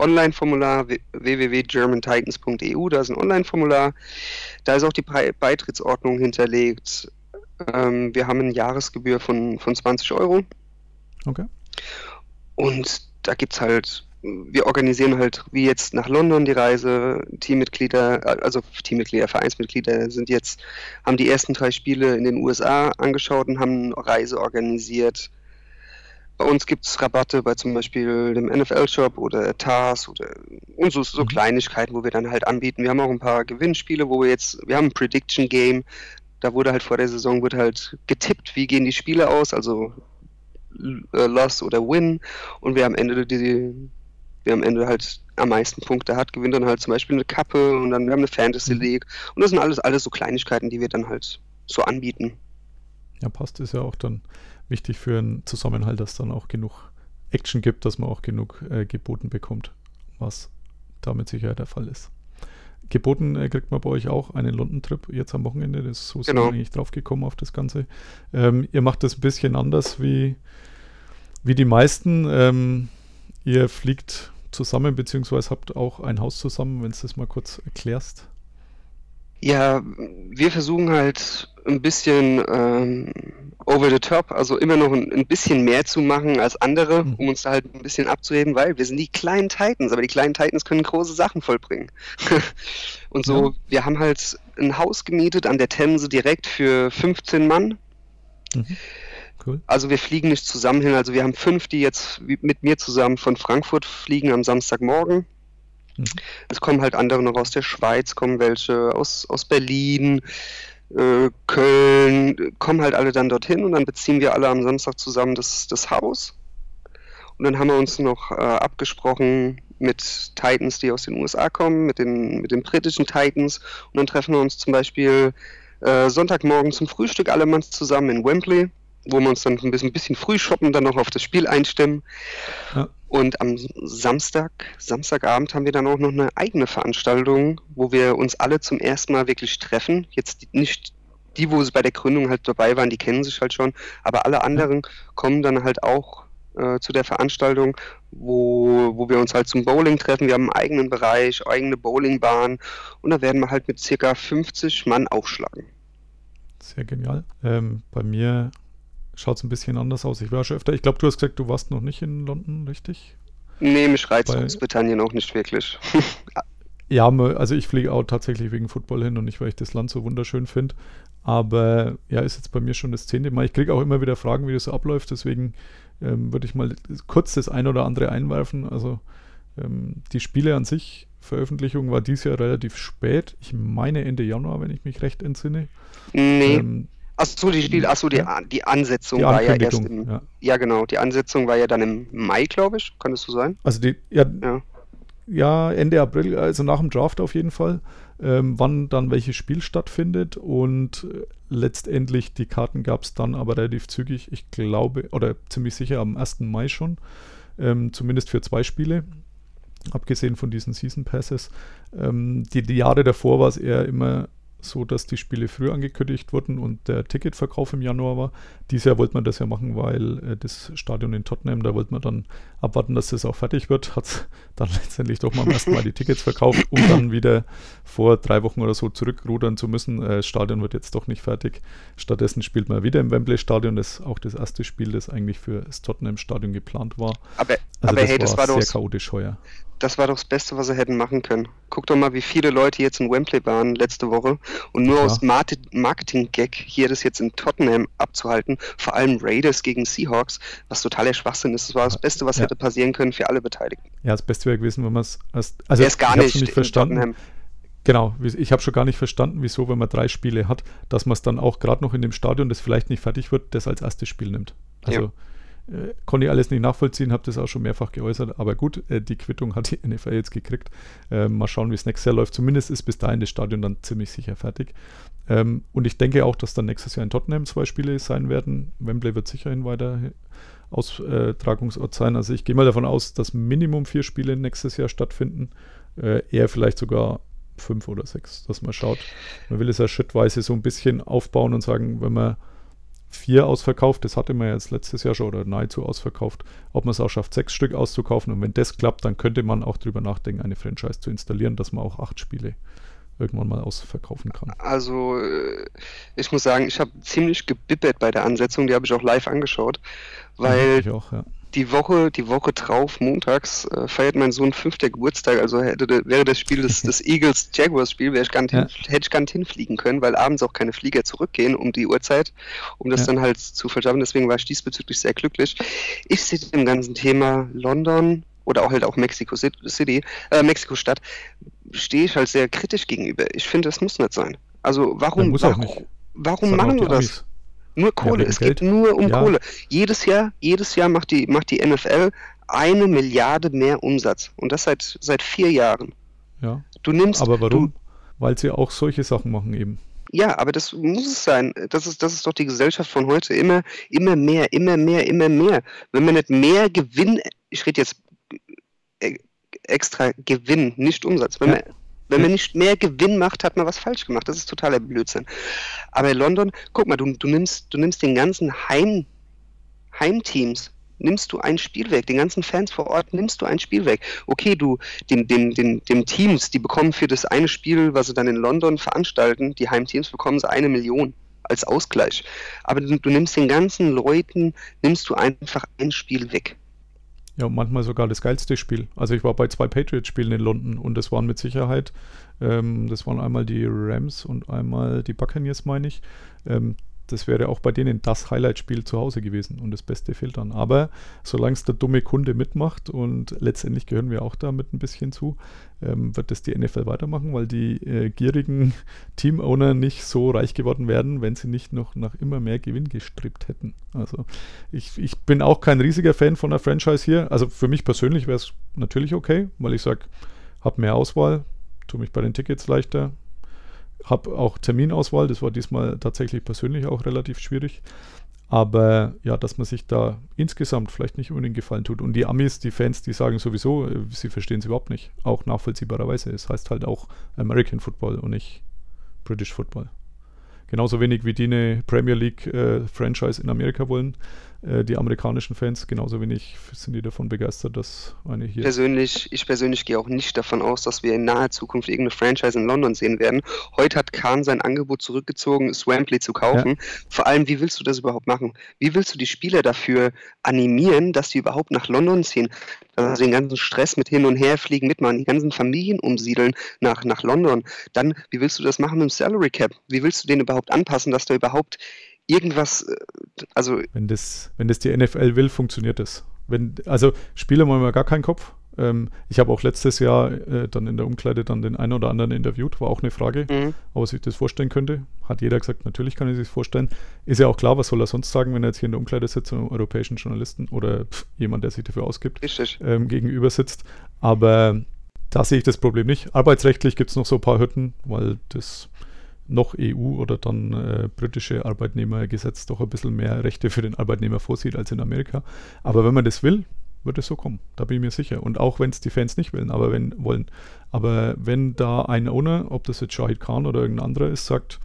Online-Formular www.germantitans.eu, da ist ein Online-Formular. Da ist auch die Beitrittsordnung hinterlegt. Ähm, wir haben eine Jahresgebühr von, von 20 Euro Okay. und da gibt es halt, wir organisieren halt wie jetzt nach London die Reise. Teammitglieder, also Teammitglieder, Vereinsmitglieder sind jetzt, haben die ersten drei Spiele in den USA angeschaut und haben eine Reise organisiert. Bei uns gibt es Rabatte bei zum Beispiel dem NFL-Shop oder TARS oder und so, so Mhm. Kleinigkeiten, wo wir dann halt anbieten. Wir haben auch ein paar Gewinnspiele, wo wir jetzt, wir haben ein Prediction Game, da wurde halt vor der Saison wird halt getippt, wie gehen die Spiele aus, also äh, Loss oder Win und wer am Ende die, wer am Ende halt am meisten Punkte hat, gewinnt dann halt zum Beispiel eine Kappe und dann wir haben eine Fantasy Mhm. League und das sind alles alles so Kleinigkeiten, die wir dann halt so anbieten. Ja, passt. Ist ja auch dann wichtig für einen Zusammenhalt, dass dann auch genug Action gibt, dass man auch genug äh, geboten bekommt, was damit sicher der Fall ist. Geboten äh, kriegt man bei euch auch einen London-Trip jetzt am Wochenende. Das so sind Genau. wir eigentlich drauf gekommen auf das Ganze. Ähm, ihr macht das ein bisschen anders wie, wie die meisten. Ähm, ihr fliegt zusammen, beziehungsweise habt auch ein Haus zusammen, wenn du das mal kurz erklärst. Ja, wir versuchen halt ein bisschen ähm, over the top, also immer noch ein, ein bisschen mehr zu machen als andere, Mhm. um uns da halt ein bisschen abzureden, weil wir sind die kleinen Titans, aber die kleinen Titans können große Sachen vollbringen. Und so, Ja. wir haben halt ein Haus gemietet an der Themse direkt für 15 Mann. Mhm. Cool. Also wir fliegen nicht zusammen hin, also wir haben fünf, die jetzt mit mir zusammen von Frankfurt fliegen am Samstagmorgen. Es kommen halt andere noch aus der Schweiz, kommen welche aus, aus Berlin, äh, Köln, kommen halt alle dann dorthin und dann beziehen wir alle am Samstag zusammen das, das Haus. Und dann haben wir uns noch äh, abgesprochen mit Titans, die aus den USA kommen, mit den, mit den britischen Titans. Und dann treffen wir uns zum Beispiel äh, Sonntagmorgen zum Frühstück alle Manns zusammen in Wembley, wo wir uns dann ein bisschen, ein bisschen früh shoppen, dann noch auf das Spiel einstimmen. Ja. Und am Samstag, Samstagabend haben wir dann auch noch eine eigene Veranstaltung, wo wir uns alle zum ersten Mal wirklich treffen. Jetzt nicht die, wo sie bei der Gründung halt dabei waren, die kennen sich halt schon, aber alle anderen kommen dann halt auch äh, zu der Veranstaltung, wo, wo wir uns halt zum Bowling treffen. Wir haben einen eigenen Bereich, eigene Bowlingbahn und da werden wir halt mit circa 50 Mann aufschlagen. Sehr genial. Ähm, bei mir schaut es ein bisschen anders aus. Ich war schon öfter. Ich glaube, du hast gesagt, du warst noch nicht in London, richtig? Nee, mich reizt Bei- Großbritannien auch nicht wirklich. Ja, also ich fliege auch tatsächlich wegen Football hin und nicht, weil ich das Land so wunderschön finde. Aber ja, ist jetzt bei mir schon das zehnte Mal. Ich kriege auch immer wieder Fragen, wie das so abläuft. Deswegen ähm, würde ich mal kurz das ein oder andere einwerfen. Also ähm, die Spiele an sich, Veröffentlichung war dieses Jahr relativ spät. Ich meine Ende Januar, wenn ich mich recht entsinne. nee. Ähm, Achso, die, Spiel, achso, die, die Ansetzung die war ja erst im. ja. Ja, genau. Die Ansetzung war ja dann im Mai, glaube ich. Kann das so sein? Also die, ja, Ja. ja, Ende April, also nach dem Draft auf jeden Fall, ähm, wann dann welches Spiel stattfindet und äh, letztendlich die Karten gab es dann aber relativ zügig, ich glaube, oder ziemlich sicher am 1. Mai schon, ähm, zumindest für zwei Spiele, abgesehen von diesen Season Passes. Ähm, die, die Jahre davor war es eher immer so, dass die Spiele früh angekündigt wurden und der Ticketverkauf im Januar war. Dieses Jahr wollte man das ja machen, weil äh, das Stadion in Tottenham, da wollte man dann abwarten, dass das auch fertig wird. Hat dann letztendlich doch mal am ersten Mal die Tickets verkauft, um dann wieder vor drei Wochen oder so zurückrudern zu müssen. Äh, das Stadion wird jetzt doch nicht fertig. Stattdessen spielt man wieder im Wembley Stadion. Das ist auch das erste Spiel, das eigentlich für das Tottenham Stadion geplant war. Aber, Also aber das hey, das war, war doch, sehr chaotisch heuer. Das war doch das Beste, was sie hätten machen können. Guck doch mal, wie viele Leute jetzt in Wembley waren letzte Woche. Und nur Ja. aus Marketing-Gag hier das jetzt in Tottenham abzuhalten, vor allem Raiders gegen Seahawks, was totaler Schwachsinn ist. Das war das Beste, was Ja. hätte passieren können für alle Beteiligten. Ja, das Beste wäre gewesen, wenn man es erst. Also, Erst gar nicht nicht verstanden. Tottenham. Genau, ich habe schon gar nicht verstanden, wieso, wenn man drei Spiele hat, dass man es dann auch gerade noch in dem Stadion, das vielleicht nicht fertig wird, das als erstes Spiel nimmt. Also äh, konnte ich alles nicht nachvollziehen, habe das auch schon mehrfach geäußert, aber gut, äh, die Quittung hat die NFL jetzt gekriegt. Ähm, mal schauen, wie es nächstes Jahr läuft. Zumindest ist bis dahin das Stadion dann ziemlich sicher fertig. Ähm, und ich denke auch, dass dann nächstes Jahr in Tottenham zwei Spiele sein werden. Wembley wird sicherhin weiter Austragungsort sein. Also ich gehe mal davon aus, dass Minimum vier Spiele nächstes Jahr stattfinden. Äh, eher vielleicht sogar fünf oder sechs, dass man schaut. Man will es ja schrittweise so ein bisschen aufbauen und sagen, wenn man vier ausverkauft, das hatte man ja jetzt letztes Jahr schon oder nahezu ausverkauft, ob man es auch schafft, sechs Stück auszukaufen. Und wenn das klappt, dann könnte man auch drüber nachdenken, eine Franchise zu installieren, dass man auch acht Spiele irgendwann mal ausverkaufen kann. Also, äh, ich muss sagen, ich habe ziemlich gebibbert bei der Ansetzung, die habe ich auch live angeschaut, weil ich auch, ja. Die Woche, die Woche drauf, montags, äh, feiert mein Sohn fünfter Geburtstag, also hätte, wäre das Spiel des, des Eagles-Jaguars-Spiel, wäre ich gar nicht Ja. hin, hätte ich gar nicht hinfliegen können, weil abends auch keine Flieger zurückgehen um die Uhrzeit, um das Ja. dann halt zu verschaffen. Deswegen war ich diesbezüglich sehr glücklich. Ich sehe dem ganzen Thema London oder auch halt auch Mexico Cit- City, äh, Mexiko-Stadt, stehe ich halt sehr kritisch gegenüber. Ich finde, das muss nicht sein. Also warum, warum, warum machen wir das? Nur Kohle, wegen es geht Geld. nur um Ja. Kohle. Jedes Jahr, jedes Jahr macht die, macht die NFL eine Milliarde mehr Umsatz. Und das seit, seit vier Jahren. Ja. Du nimmst. Aber warum? Weil sie auch solche Sachen machen eben. ja, aber das muss es sein. Das ist, das ist doch die Gesellschaft von heute. Immer, immer mehr, immer mehr, immer mehr. Wenn man nicht mehr Gewinn, ich rede jetzt äh, extra Gewinn, nicht Umsatz. Wenn Ja. man, wenn man nicht mehr Gewinn macht, hat man was falsch gemacht. Das ist totaler Blödsinn. Aber in London, guck mal, du, du, nimmst, du nimmst den ganzen Heim, Heimteams, nimmst du ein Spiel weg, den ganzen Fans vor Ort nimmst du ein Spiel weg. Okay, du, den, den, den, den Teams, die bekommen für das eine Spiel, was sie dann in London veranstalten, die Heimteams bekommen sie eine Million als Ausgleich. Aber du, du nimmst den ganzen Leuten, nimmst du einfach ein Spiel weg. Ja, manchmal sogar das geilste Spiel. Also ich war bei zwei Patriots-Spielen in London und das waren mit Sicherheit, ähm, das waren einmal die Rams und einmal die Buccaneers, meine ich. Ähm, das wäre auch bei denen das Highlight-Spiel zu Hause gewesen und das Beste fehlt dann. Aber solange es der dumme Kunde mitmacht und letztendlich gehören wir auch damit ein bisschen zu, ähm, wird das die NFL weitermachen, weil die äh, gierigen Team-Owner nicht so reich geworden wären, wenn sie nicht noch nach immer mehr Gewinn gestrebt hätten. Also ich, ich bin auch kein riesiger Fan von der Franchise hier. Also für mich persönlich wäre es natürlich okay, weil ich sage, habe mehr Auswahl, tue mich bei den Tickets leichter, habe auch Terminauswahl, das war diesmal tatsächlich persönlich auch relativ schwierig. Aber ja, dass man sich da insgesamt vielleicht nicht unbedingt gefallen tut. Und die Amis, die Fans, die sagen sowieso, äh, sie verstehen es überhaupt nicht. Auch nachvollziehbarerweise. Es heißt halt auch American Football und nicht British Football. Genauso wenig wie die eine Premier League äh, Franchise in Amerika wollen, äh, die amerikanischen Fans, genauso wenig sind die davon begeistert, dass eine hier. Persönlich, ich persönlich gehe auch nicht davon aus, dass wir in naher Zukunft irgendeine Franchise in London sehen werden. Heute hat Kahn sein Angebot zurückgezogen, Swamply zu kaufen. Vor allem, wie willst du das überhaupt machen? Wie willst du die Spieler dafür animieren, dass sie überhaupt nach London ziehen? Sie den ganzen Stress mit hin und her fliegen mitmachen, die ganzen Familien umsiedeln nach, nach London. Dann, wie willst du das machen mit dem Salary Cap? Wie willst du den überhaupt anpassen, dass da überhaupt irgendwas, äh, also Wenn das, wenn das die NFL will, funktioniert das. Wenn, also Spieler machen wir gar keinen Kopf. Ähm, ich habe auch letztes Jahr äh, dann in der Umkleide dann den einen oder anderen interviewt, war auch eine Frage, Mhm. ob er sich das vorstellen könnte. Hat jeder gesagt, natürlich kann er sich das vorstellen. Ist ja auch klar, was soll er sonst sagen, wenn er jetzt hier in der Umkleide sitzt und einem europäischen Journalisten oder pff, jemand, der sich dafür ausgibt, ähm, gegenüber sitzt. Aber da sehe ich das Problem nicht. Arbeitsrechtlich gibt es noch so ein paar Hürden, weil das noch EU oder dann äh, britische Arbeitnehmergesetz doch ein bisschen mehr Rechte für den Arbeitnehmer vorsieht als in Amerika. Aber wenn man das will, wird es so kommen. Da bin ich mir sicher. Und auch wenn es die Fans nicht wollen, aber wenn wollen. Aber wenn da ein Owner, ob das jetzt Shahid Khan oder irgendein anderer ist, sagt,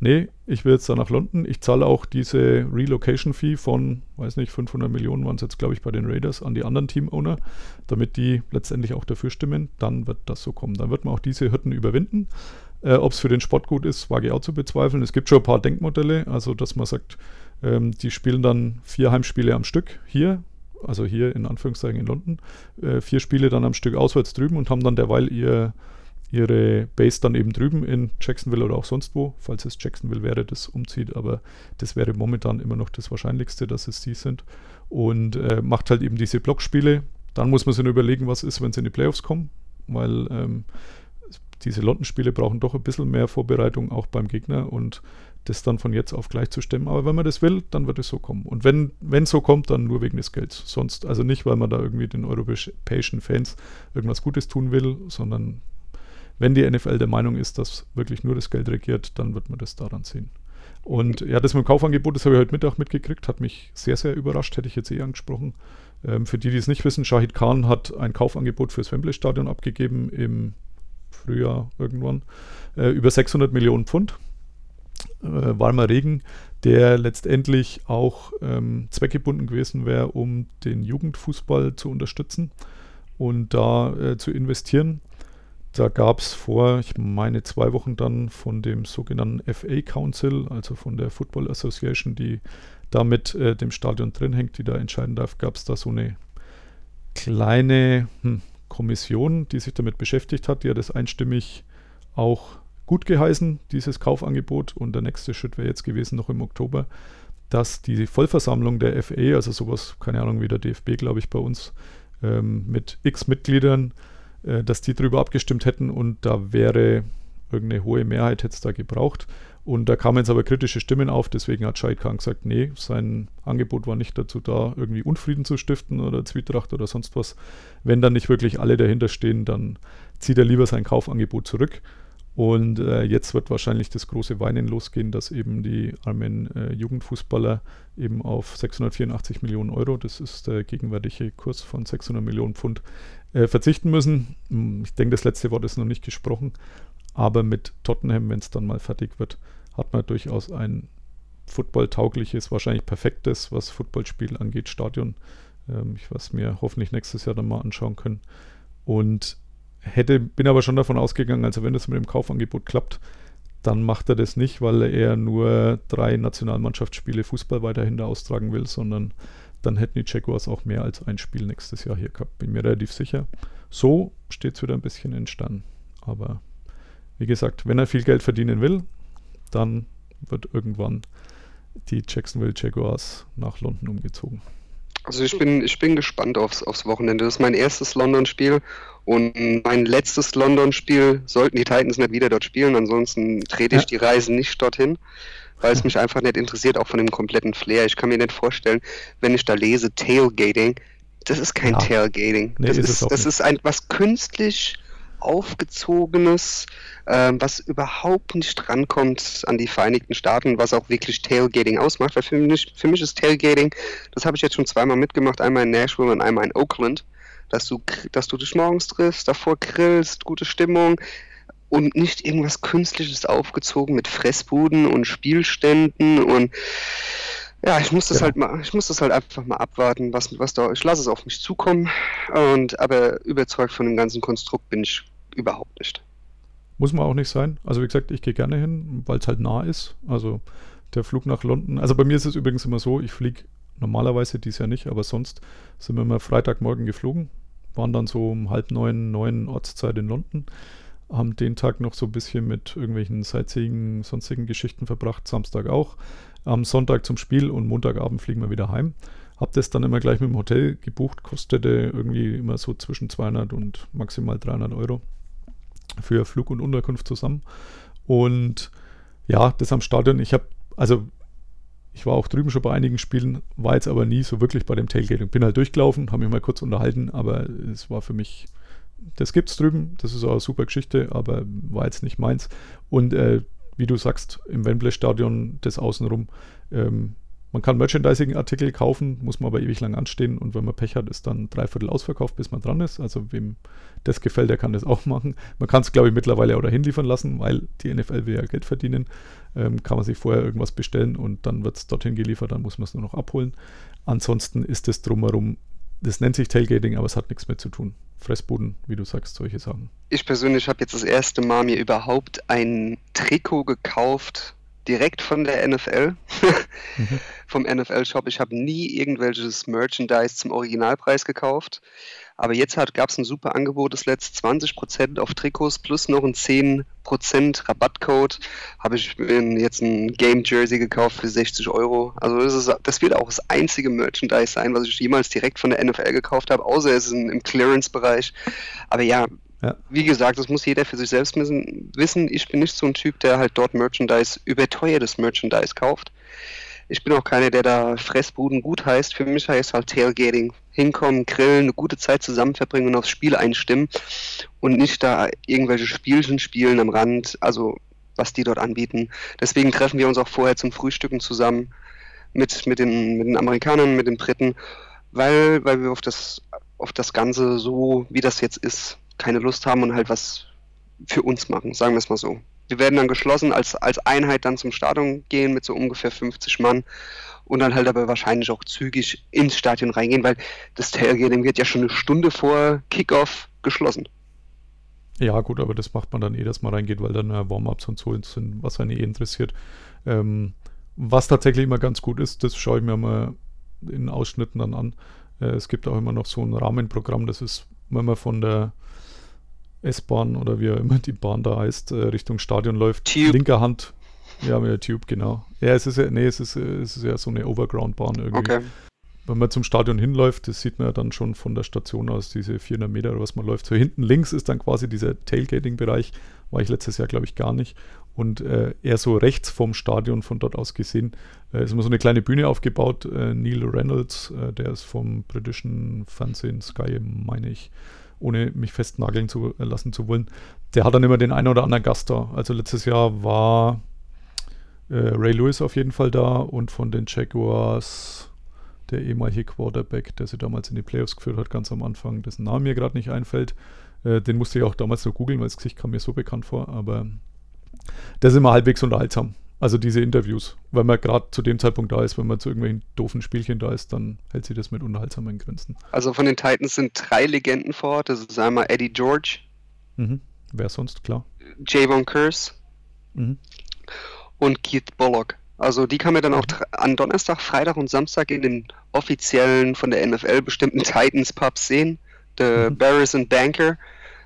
nee, ich will jetzt da nach London, ich zahle auch diese Relocation-Fee von, weiß nicht, 500 Millionen waren es jetzt, glaube ich, bei den Raiders an die anderen Team-Owner, damit die letztendlich auch dafür stimmen, dann wird das so kommen. Dann wird man auch diese Hürden überwinden. Äh, Ob es für den Sport gut ist, wage ich auch zu bezweifeln. Es gibt schon ein paar Denkmodelle, also dass man sagt, ähm, die spielen dann vier Heimspiele am Stück hier, also hier in Anführungszeichen in London, äh, vier Spiele dann am Stück auswärts drüben und haben dann derweil ihr, ihre Base dann eben drüben in Jacksonville oder auch sonst wo, falls es Jacksonville wäre, das umzieht, aber das wäre momentan immer noch das Wahrscheinlichste, dass es die sind. Und äh, macht halt eben diese Blockspiele. Dann muss man sich überlegen, was ist, wenn sie in die Playoffs kommen, weil ähm, diese London-Spiele brauchen doch ein bisschen mehr Vorbereitung auch beim Gegner und das dann von jetzt auf gleich zu stemmen. Aber wenn man das will, dann wird es so kommen. Und wenn es so kommt, dann nur wegen des Gelds. Sonst, also nicht, weil man da irgendwie den europäischen Fans irgendwas Gutes tun will, sondern wenn die NFL der Meinung ist, dass wirklich nur das Geld regiert, dann wird man das daran sehen. Und ja, das mit dem Kaufangebot, das habe ich heute Mittag mitgekriegt, hat mich sehr, sehr überrascht, hätte ich jetzt eh angesprochen. Ähm, für die, die es nicht wissen, Shahid Khan hat ein Kaufangebot fürs Wembley-Stadion abgegeben im Frühjahr irgendwann, äh, über 600 Millionen Pfund. Äh, warmer Regen, der letztendlich auch ähm, zweckgebunden gewesen wäre, um den Jugendfußball zu unterstützen und da äh, zu investieren. Da gab es vor, ich meine, zwei Wochen dann von dem sogenannten FA Council, also von der Football Association, die da mit äh, dem Stadion drin hängt, die da entscheiden darf, gab es da so eine kleine hm, Kommission, die sich damit beschäftigt hat. Die hat es einstimmig auch gut geheißen, dieses Kaufangebot. Und der nächste Schritt wäre jetzt gewesen, noch im Oktober, dass die Vollversammlung der FA, also sowas, keine Ahnung, wie der DFB, glaube ich, bei uns, ähm, mit x Mitgliedern, äh, dass die darüber abgestimmt hätten und da wäre irgendeine hohe Mehrheit hätte es da gebraucht. Und da kamen jetzt aber kritische Stimmen auf, deswegen hat Shahid Khan gesagt, nee, sein Angebot war nicht dazu da, irgendwie Unfrieden zu stiften oder Zwietracht oder sonst was. Wenn dann nicht wirklich alle dahinter stehen, dann zieht er lieber sein Kaufangebot zurück. Und äh, jetzt wird wahrscheinlich das große Weinen losgehen, dass eben die armen äh, Jugendfußballer eben auf 684 Millionen Euro, das ist der gegenwärtige Kurs von 600 Millionen Pfund, äh, verzichten müssen. Hm, ich denke, das letzte Wort ist noch nicht gesprochen. Aber mit Tottenham, wenn es dann mal fertig wird, hat man durchaus ein footballtaugliches, wahrscheinlich perfektes, was Footballspiel angeht, Stadion, ähm, ich was mir hoffentlich nächstes Jahr dann mal anschauen können. Und hätte, bin aber schon davon ausgegangen, also wenn das mit dem Kaufangebot klappt, dann macht er das nicht, weil er nur drei Nationalmannschaftsspiele Fußball weiterhin da austragen will, sondern dann hätten die Jaguars auch mehr als ein Spiel nächstes Jahr hier gehabt. Bin mir relativ sicher. So steht es wieder ein bisschen entstanden. Aber wie gesagt, wenn er viel Geld verdienen will, dann wird irgendwann die Jacksonville Jaguars nach London umgezogen. Also ich bin, ich bin gespannt aufs, aufs Wochenende. Das ist mein erstes London-Spiel und mein letztes London-Spiel sollten die Titans nicht wieder dort spielen. Ansonsten trete ich ja. die Reisen nicht dorthin, weil es mich einfach nicht interessiert, auch von dem kompletten Flair. Ich kann mir nicht vorstellen, wenn ich da lese Tailgating, das ist kein ja. Tailgating. Nee, das ist, ist das ist ein was künstlich aufgezogenes, ähm, was überhaupt nicht rankommt an die Vereinigten Staaten, was auch wirklich Tailgating ausmacht. Weil für mich, für mich ist Tailgating, das habe ich jetzt schon zweimal mitgemacht, einmal in Nashville und einmal in Oakland, dass du, dass du dich morgens triffst, davor grillst, gute Stimmung und nicht irgendwas Künstliches aufgezogen mit Fressbuden und Spielständen und ja, ich muss das ja. halt mal, ich muss das halt einfach mal abwarten, was, was da, ich lasse es auf mich zukommen und aber überzeugt von dem ganzen Konstrukt bin ich überhaupt nicht. Muss man auch nicht sein. Also wie gesagt, ich gehe gerne hin, weil es halt nah ist. Also der Flug nach London. Also bei mir ist es übrigens immer so, ich fliege normalerweise dies Jahr nicht, aber sonst sind wir immer Freitagmorgen geflogen, waren dann so um halb neun, neun Ortszeit in London, haben den Tag noch so ein bisschen mit irgendwelchen Sightseeing, sonstigen Geschichten verbracht, Samstag auch, am Sonntag zum Spiel und Montagabend fliegen wir wieder heim. Hab das dann immer gleich mit dem Hotel gebucht, kostete irgendwie immer so zwischen 200 und maximal 300 Euro für Flug und Unterkunft zusammen. Und ja, das am Stadion, ich habe, also ich war auch drüben schon bei einigen Spielen, war jetzt aber nie so wirklich bei dem Tailgating. Bin halt durchgelaufen, habe mich mal kurz unterhalten, aber es war für mich, das gibt es drüben, das ist auch eine super Geschichte, aber war jetzt nicht meins. Und äh, wie du sagst, im Wembley-Stadion, das Außenrum, ähm, man kann Merchandising-Artikel kaufen, muss man aber ewig lang anstehen und wenn man Pech hat, ist dann dreiviertel ausverkauft, bis man dran ist. Also wem das gefällt, der kann das auch machen. Man kann es, glaube ich, mittlerweile auch dahin liefern lassen, weil die NFL will ja Geld verdienen. Ähm, kann man sich vorher irgendwas bestellen und dann wird es dorthin geliefert, dann muss man es nur noch abholen. Ansonsten ist es drumherum, das nennt sich Tailgating, aber es hat nichts mehr zu tun. Fressboden, wie du sagst, solche Sachen. Ich persönlich habe jetzt das erste Mal mir überhaupt ein Trikot gekauft direkt von der NFL, mhm. vom NFL-Shop. Ich habe nie irgendwelches Merchandise zum Originalpreis gekauft. Aber jetzt gab es ein super Angebot, das letzte 20% auf Trikots plus noch ein 10% Rabattcode. Habe ich mir jetzt ein Game Jersey gekauft für 60 Euro. Also das, ist, das wird auch das einzige Merchandise sein, was ich jemals direkt von der NFL gekauft habe, außer es ist im Clearance-Bereich. Aber ja, Wie gesagt, das muss jeder für sich selbst wissen. Ich bin nicht so ein Typ, der halt dort Merchandise, überteuertes Merchandise kauft. Ich bin auch keiner, der da Fressbuden gut heißt. Für mich heißt halt Tailgating. Hinkommen, grillen, eine gute Zeit zusammen verbringen und aufs Spiel einstimmen und nicht da irgendwelche Spielchen spielen am Rand, also was die dort anbieten. Deswegen treffen wir uns auch vorher zum Frühstücken zusammen mit, mit, den, mit den Amerikanern, mit den Briten, weil, weil wir auf das, auf das Ganze so, wie das jetzt ist, keine Lust haben und halt was für uns machen, sagen wir es mal so. Wir werden dann geschlossen als, als Einheit dann zum Stadion gehen mit so ungefähr 50 Mann und dann halt aber wahrscheinlich auch zügig ins Stadion reingehen, weil das Tailgating wird ja schon eine Stunde vor Kickoff geschlossen. Ja, gut, aber das macht man dann eh, dass man reingeht, weil dann äh, Warm-ups und so sind, was einen eh interessiert. Ähm, was tatsächlich immer ganz gut ist, das schaue ich mir mal in Ausschnitten dann an. Äh, es gibt auch immer noch so ein Rahmenprogramm, das ist, wenn man von der S-Bahn oder wie auch immer die Bahn da heißt, äh, Richtung Stadion läuft, Tube. linker Hand. Ja, mit der Tube, genau. Ja, es ist ja, nee, es ist, es ist ja so eine Overground-Bahn irgendwie. Okay. Wenn man zum Stadion hinläuft, das sieht man ja dann schon von der Station aus, diese 400 Meter oder was man läuft. So hinten links ist dann quasi dieser Tailgating-Bereich, war ich letztes Jahr, glaube ich, gar nicht. Und äh, eher so rechts vom Stadion, von dort aus gesehen, äh, ist immer so eine kleine Bühne aufgebaut. Äh, Neil Reynolds, äh, der ist vom britischen Fernsehen Sky, meine ich, ohne mich festnageln zu lassen zu wollen. Der hat dann immer den einen oder anderen Gast da. Also letztes Jahr war äh, Ray Lewis auf jeden Fall da und von den Jaguars der ehemalige Quarterback, der sie damals in die Playoffs geführt hat, ganz am Anfang, dessen Name mir gerade nicht einfällt. Äh, den musste ich auch damals noch googeln, weil das Gesicht kam mir so bekannt vor, aber der ist immer halbwegs unterhaltsam. Also diese Interviews, weil man gerade zu dem Zeitpunkt da ist, wenn man zu irgendwelchen doofen Spielchen da ist, dann hält sie das mit unterhaltsamen Grenzen. Also von den Titans sind drei Legenden vor Ort. Das ist einmal Eddie George, Mhm. Wer sonst, klar. Javon Curse Mhm. und Keith Bullock. Also die kann man dann auch dr- an Donnerstag, Freitag und Samstag in den offiziellen von der NFL bestimmten Titans Pubs sehen. Der Mhm. Barris and Banker.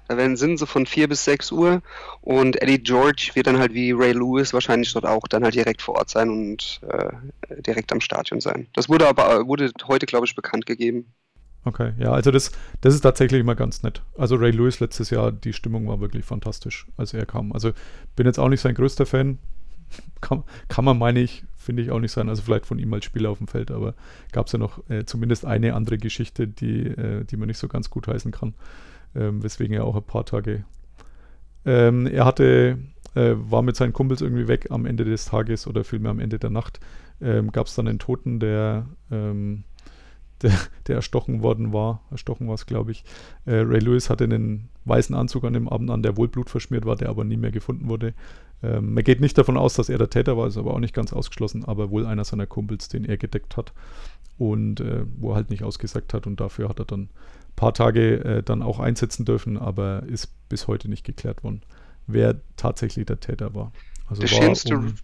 Da werden sind sie von 4 bis 6 Uhr und Eddie George wird dann halt wie Ray Lewis wahrscheinlich dort auch dann halt direkt vor Ort sein und äh, direkt am Stadion sein. Das wurde aber wurde heute, glaube ich, bekannt gegeben. Okay, ja, also das, das ist tatsächlich immer ganz nett. Also Ray Lewis letztes Jahr, die Stimmung war wirklich fantastisch, als er kam. Also bin jetzt auch nicht sein größter Fan. Kann, kann man, meine ich, finde ich auch nicht sein. Also vielleicht von ihm als Spieler auf dem Feld, aber gab es ja noch äh, zumindest eine andere Geschichte, die, äh, die man nicht so ganz gut heißen kann. Ähm, weswegen er auch ein paar Tage. Ähm, er hatte, äh, war mit seinen Kumpels irgendwie weg am Ende des Tages oder vielmehr am Ende der Nacht. Ähm, gab es dann einen Toten, der ähm, der, der erstochen worden war. Erstochen war es, glaube ich. Äh, Ray Lewis hatte einen weißen Anzug an dem Abend an, der wohl blutverschmiert war, der aber nie mehr gefunden wurde. Ähm, man geht nicht davon aus, dass er der Täter war, ist aber auch nicht ganz ausgeschlossen, aber wohl einer seiner Kumpels, den er gedeckt hat und äh, wo er halt nicht ausgesagt hat und dafür hat er dann paar Tage äh, dann auch einsetzen dürfen, aber ist bis heute nicht geklärt worden, wer tatsächlich der Täter war. Also Der war schönste- um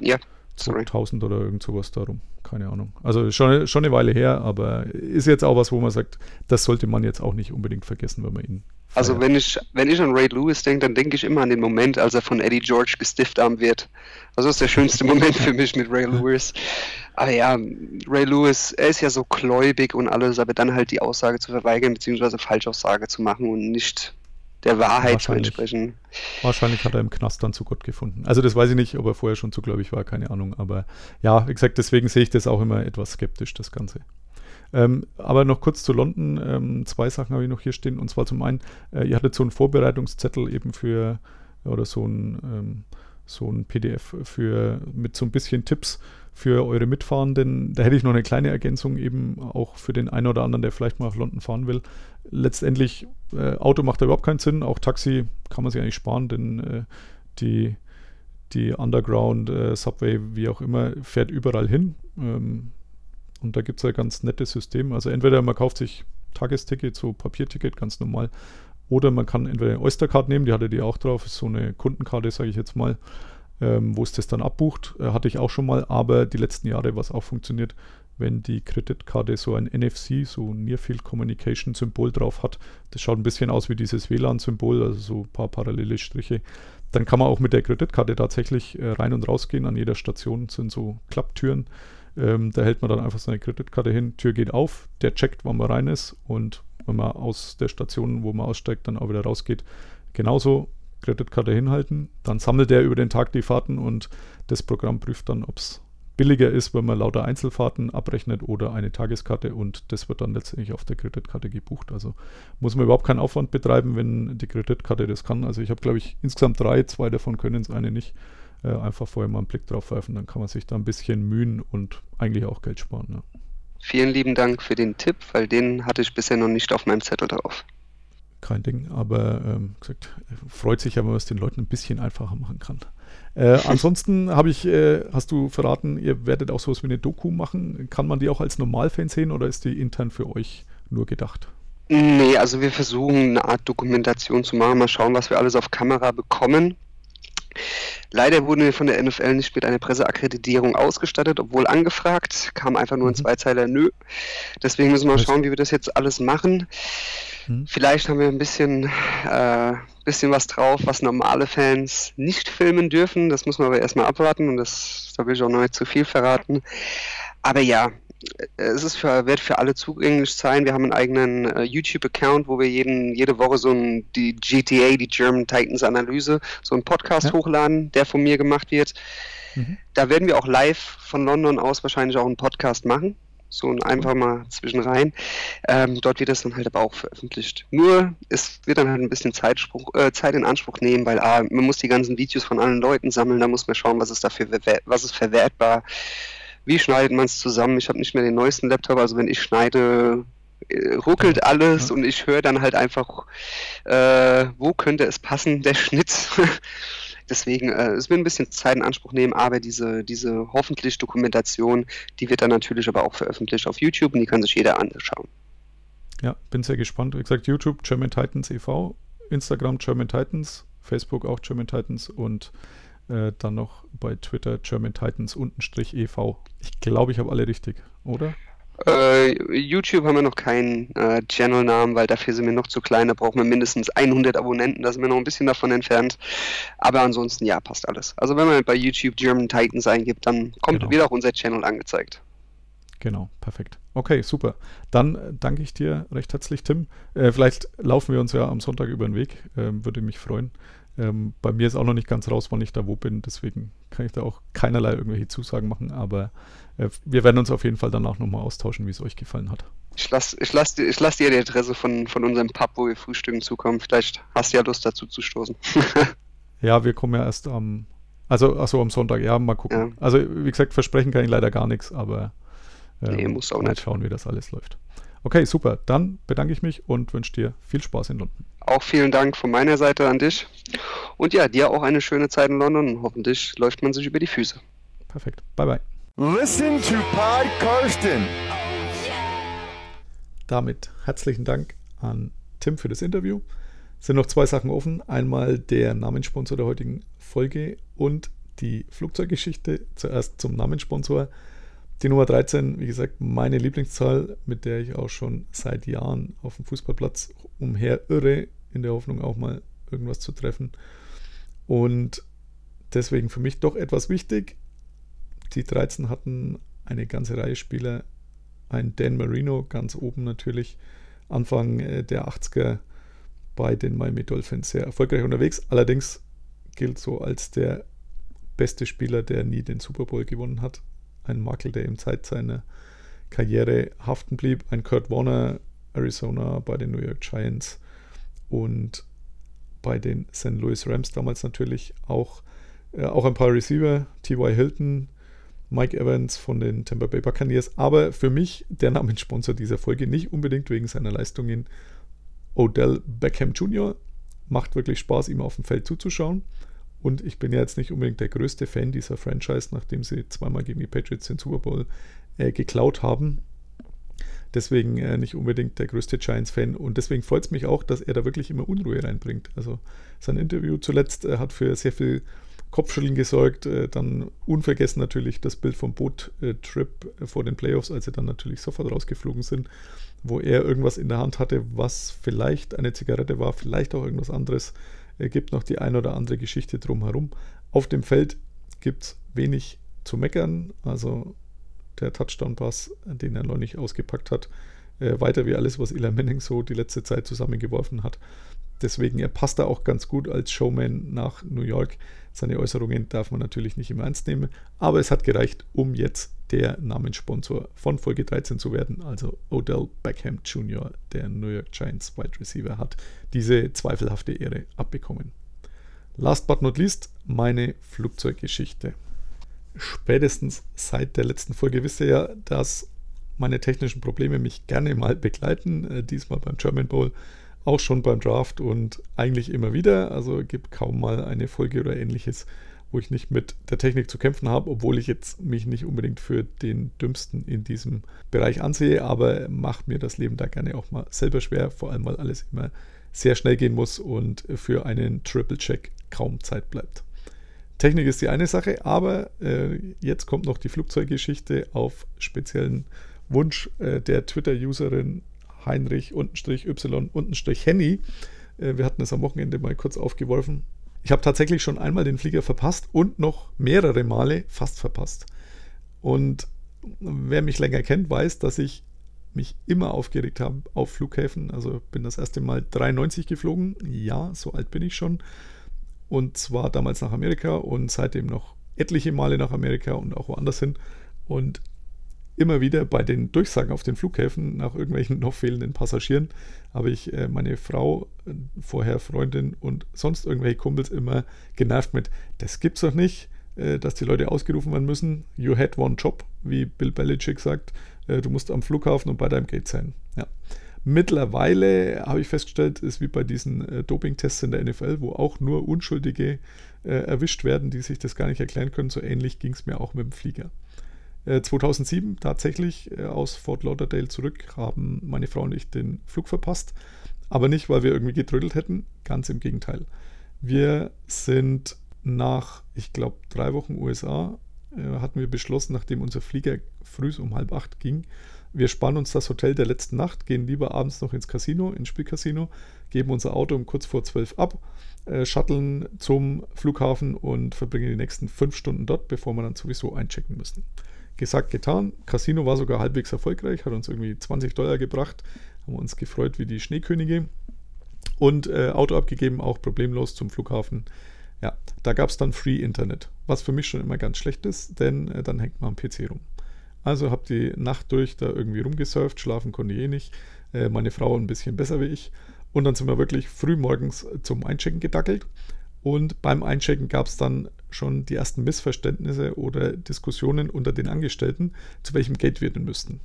Ja, sorry. 2000 oder irgend sowas darum. Keine Ahnung. Also schon, schon eine Weile her, aber ist jetzt auch was, wo man sagt, das sollte man jetzt auch nicht unbedingt vergessen, wenn man ihn. Also wenn ich, wenn ich an Ray Lewis denke, dann denke ich immer an den Moment, als er von Eddie George gestiftarmt wird. Also das ist der schönste Moment für mich mit Ray Lewis. Aber ja, Ray Lewis, er ist ja so gläubig und alles, aber dann halt die Aussage zu verweigern, beziehungsweise Falschaussage zu machen und nicht der Wahrheit zu entsprechen. Wahrscheinlich hat er im Knast dann zu Gott gefunden. Also das weiß ich nicht, ob er vorher schon zu gläubig war, keine Ahnung. Aber ja, wie gesagt, deswegen sehe ich das auch immer etwas skeptisch, das Ganze. Ähm, aber noch kurz zu London. Ähm, zwei Sachen habe ich noch hier stehen. Und zwar zum einen, äh, ihr hattet so einen Vorbereitungszettel eben für, oder so ein, ähm, so ein PDF für, mit so ein bisschen Tipps für eure Mitfahrenden. Da hätte ich noch eine kleine Ergänzung eben auch für den einen oder anderen, der vielleicht mal nach London fahren will. Letztendlich, äh, Auto macht da überhaupt keinen Sinn. Auch Taxi kann man sich eigentlich sparen, denn äh, die, die Underground, äh, Subway, wie auch immer, fährt überall hin. Ähm, und da gibt es ein ganz nettes System. Also entweder man kauft sich Tagesticket, so Papierticket, ganz normal. Oder man kann entweder eine Oystercard nehmen, die hatte die auch drauf, ist so eine Kundenkarte, sage ich jetzt mal, ähm, wo es das dann abbucht. Äh, hatte ich auch schon mal, aber die letzten Jahre, was auch funktioniert, wenn die Kreditkarte so ein NFC, so Near Field Communication Symbol drauf hat. Das schaut ein bisschen aus wie dieses WLAN-Symbol, also so ein paar parallele Striche. Dann kann man auch mit der Kreditkarte tatsächlich äh, rein und rausgehen. An jeder Station sind so Klapptüren. Ähm, da hält man dann einfach seine Kreditkarte hin, Tür geht auf, der checkt, wann man rein ist und wenn man aus der Station, wo man aussteigt, dann auch wieder rausgeht, genauso Kreditkarte hinhalten. Dann sammelt er über den Tag die Fahrten und das Programm prüft dann, ob es billiger ist, wenn man lauter Einzelfahrten abrechnet oder eine Tageskarte und das wird dann letztendlich auf der Kreditkarte gebucht. Also muss man überhaupt keinen Aufwand betreiben, wenn die Kreditkarte das kann. Also ich habe, glaube ich, insgesamt drei, zwei davon können es, eine nicht. Äh, einfach vorher mal einen Blick drauf werfen, dann kann man sich da ein bisschen mühen und eigentlich auch Geld sparen. Ja. Vielen lieben Dank für den Tipp, weil den hatte ich bisher noch nicht auf meinem Zettel drauf. kein Ding, aber ähm, gesagt, freut sich ja, wenn man es den Leuten ein bisschen einfacher machen kann. Äh, ansonsten habe ich, äh, hast du verraten, ihr werdet auch sowas wie eine Doku machen. Kann man die auch als Normalfan sehen oder ist die intern für euch nur gedacht? Nee, also wir versuchen eine Art Dokumentation zu machen, mal schauen, was wir alles auf Kamera bekommen. Leider wurden wir von der NFL nicht mit einer Presseakkreditierung ausgestattet, obwohl angefragt, kam einfach nur ein Mhm. Zweizeiler Nö. Deswegen müssen wir mal schauen, wie wir das jetzt alles machen. Mhm. Vielleicht haben wir ein bisschen, äh, bisschen was drauf, was normale Fans nicht filmen dürfen. Das muss man aber erstmal abwarten und das, da will ich auch noch nicht zu viel verraten. Aber ja, es ist für, wird für alle zugänglich sein. Wir haben einen eigenen äh, YouTube-Account, wo wir jeden, jede Woche so ein, die GTA, die German Titans Analyse, so einen Podcast Ja. hochladen, der von mir gemacht wird. Mhm. Da werden wir auch live von London aus wahrscheinlich auch einen Podcast machen. So ein einfach mal zwischen rein. Ähm, dort wird das dann halt aber auch veröffentlicht. Nur, es wird dann halt ein bisschen Zeitspruch, äh, Zeit in Anspruch nehmen, weil ah, man muss die ganzen Videos von allen Leuten sammeln, da muss man schauen, was ist dafür, was ist verwertbar, wie schneidet man es zusammen. Ich habe nicht mehr den neuesten Laptop, also wenn ich schneide, äh, ruckelt alles Ja. und ich höre dann halt einfach, äh, wo könnte es passen, der Schnitt. Deswegen, äh, es wird ein bisschen Zeit in Anspruch nehmen, aber diese, diese hoffentlich Dokumentation, die wird dann natürlich aber auch veröffentlicht auf YouTube und die kann sich jeder anschauen. Ja, bin sehr gespannt. Wie gesagt, YouTube German Titans e.V., Instagram German Titans, Facebook auch German Titans und äh, dann noch bei Twitter German Titans untenstrich e.V. Ich glaube, ich habe alle richtig, oder? Äh, YouTube haben wir noch keinen äh, Channel-Namen, weil dafür sind wir noch zu klein. Da brauchen wir mindestens 100 Abonnenten. Da sind wir noch ein bisschen davon entfernt. Aber ansonsten, ja, passt alles. Also wenn man bei YouTube German Titans eingibt, dann kommt Genau. wieder auch unser Channel angezeigt. Genau, perfekt. Okay, super. Dann danke ich dir recht herzlich, Tim. Äh, vielleicht laufen wir uns ja am Sonntag über den Weg. Ähm, würde mich freuen. Ähm, bei mir ist auch noch nicht ganz raus, wann ich da wo bin. Deswegen kann ich da auch keinerlei irgendwelche Zusagen machen. Aber äh, wir werden uns auf jeden Fall danach nochmal austauschen, wie es euch gefallen hat. Ich lasse ich lass, dir- ich lass dir die Adresse von, von unserem Pub, wo wir frühstücken, zukommen. Vielleicht hast du ja Lust dazu zu stoßen. Ja, wir kommen ja erst am, also, also am Sonntag, ja, mal gucken. Ja. Also, wie gesagt, versprechen kann ich leider gar nichts, aber ähm, Nee, muss auch mal nicht. schauen, wie das alles läuft. Okay, super. Dann bedanke ich mich und wünsche dir viel Spaß in London. Auch vielen Dank von meiner Seite an dich. Und ja, dir auch eine schöne Zeit in London hoffentlich läuft man sich über die Füße. Perfekt. Bye, bye. Listen to Pod Karsten. Damit herzlichen Dank an Tim für das Interview. Es sind noch zwei Sachen offen. Einmal der Namenssponsor der heutigen Folge und die Flugzeuggeschichte. Zuerst zum Namenssponsor. Die Nummer 13, wie gesagt, meine Lieblingszahl, mit der ich auch schon seit Jahren auf dem Fußballplatz umher irre, in der Hoffnung auch mal irgendwas zu treffen. Und deswegen für mich doch etwas wichtig. Die 13 hatten eine ganze Reihe Spieler, ein Dan Marino ganz oben natürlich, Anfang äh, der 80er bei den Miami Dolphins sehr erfolgreich unterwegs. Allerdings gilt so als der beste Spieler, der nie den Super Bowl gewonnen hat. Ein Makel, der ihm Zeit seiner Karriere haften blieb. Ein Kurt Warner, Arizona bei den New York Giants und bei den St. Louis Rams damals natürlich auch, äh, auch ein paar Receiver, T.Y. Hilton, Mike Evans von den Tampa Bay Buccaneers, aber für mich der Namenssponsor dieser Folge nicht unbedingt wegen seiner Leistungen. Odell Beckham Jr. macht wirklich Spaß, ihm auf dem Feld zuzuschauen. Und ich bin ja jetzt nicht unbedingt der größte Fan dieser Franchise, nachdem sie zweimal gegen die Patriots den Super Bowl äh, geklaut haben. Deswegen äh, nicht unbedingt der größte Giants-Fan. Und deswegen freut es mich auch, dass er da wirklich immer Unruhe reinbringt. Also sein Interview zuletzt äh, hat für sehr viel Kopfschütteln gesorgt. Äh, dann unvergessen natürlich das Bild vom Boot-Trip äh, vor den Playoffs, als sie dann natürlich sofort rausgeflogen sind, wo er irgendwas in der Hand hatte, was vielleicht eine Zigarette war, vielleicht auch irgendwas anderes. Er gibt noch die ein oder andere Geschichte drumherum. Auf dem Feld gibt es wenig zu meckern. Also der Touchdown-Pass, den er neulich ausgepackt hat, äh, weiter wie alles, was Eli Manning so die letzte Zeit zusammengeworfen hat. Deswegen, er passt da auch ganz gut als Showman nach New York. Seine Äußerungen darf man natürlich nicht immer ernst nehmen, aber es hat gereicht, um jetzt der Namenssponsor von Folge 13 zu werden. Also Odell Beckham Jr., der New York Giants Wide Receiver, hat diese zweifelhafte Ehre abbekommen. Last but not least, meine Flugzeuggeschichte. Spätestens seit der letzten Folge wisst ihr ja, dass meine technischen Probleme mich gerne mal begleiten. Äh, diesmal beim German Bowl auch schon beim Draft und eigentlich immer wieder. Also gibt kaum mal eine Folge oder ähnliches, wo ich nicht mit der Technik zu kämpfen habe, obwohl ich jetzt mich nicht unbedingt für den Dümmsten in diesem Bereich ansehe, aber macht mir das Leben da gerne auch mal selber schwer, vor allem weil alles immer sehr schnell gehen muss und für einen Triple-Check kaum Zeit bleibt. Technik ist die eine Sache, aber äh, jetzt kommt noch die Flugzeuggeschichte auf speziellen Wunsch äh, der Twitter-Userin Heinrich-Y-Henny. Äh, wir hatten es am Wochenende mal kurz aufgeworfen. Ich habe tatsächlich schon einmal den Flieger verpasst und noch mehrere Male fast verpasst. Und wer mich länger kennt, weiß, dass ich mich immer aufgeregt habe auf Flughäfen. Also bin das erste Mal 93 geflogen. Ja, so alt bin ich schon. Und zwar damals nach Amerika und seitdem noch etliche Male nach Amerika und auch woanders hin. Und immer wieder bei den Durchsagen auf den Flughäfen nach irgendwelchen noch fehlenden Passagieren habe ich äh, meine Frau, äh, vorher Freundin und sonst irgendwelche Kumpels immer genervt mit, das gibt's doch nicht, äh, dass die Leute ausgerufen werden müssen. You had one job, wie Bill Belichick sagt. Du musst am Flughafen und bei deinem Gate sein. Ja. Mittlerweile habe ich festgestellt, ist wie bei diesen Doping-Tests in der NFL, wo auch nur Unschuldige erwischt werden, die sich das gar nicht erklären können. So ähnlich ging es mir auch mit dem Flieger. 2007 tatsächlich aus Fort Lauderdale zurück haben meine Frau und ich den Flug verpasst. Aber nicht, weil wir irgendwie getrödelt hätten, ganz im Gegenteil. Wir sind nach, ich glaube, drei Wochen USA, äh, hatten wir beschlossen, nachdem unser Flieger früh um halb acht ging, wir spannen uns das Hotel der letzten Nacht, gehen lieber abends noch ins Casino, ins Spielcasino, geben unser Auto um kurz vor zwölf ab, äh, shutteln zum Flughafen und verbringen die nächsten fünf Stunden dort, bevor wir dann sowieso einchecken müssen. Gesagt, getan. Casino war sogar halbwegs erfolgreich, hat uns irgendwie 20 Dollar gebracht, haben uns gefreut wie die Schneekönige und äh, Auto abgegeben, auch problemlos zum Flughafen. Ja, da gab es dann Free Internet, was für mich schon immer ganz schlecht ist, denn äh, dann hängt man am PC rum. Also habe die Nacht durch da irgendwie rumgesurft, schlafen konnte ich eh nicht. Äh, meine Frau ein bisschen besser wie ich. Und dann sind wir wirklich früh morgens zum Einchecken gedackelt. Und beim Einchecken gab es dann schon die ersten Missverständnisse oder Diskussionen unter den Angestellten, zu welchem Gate wir denn müssten.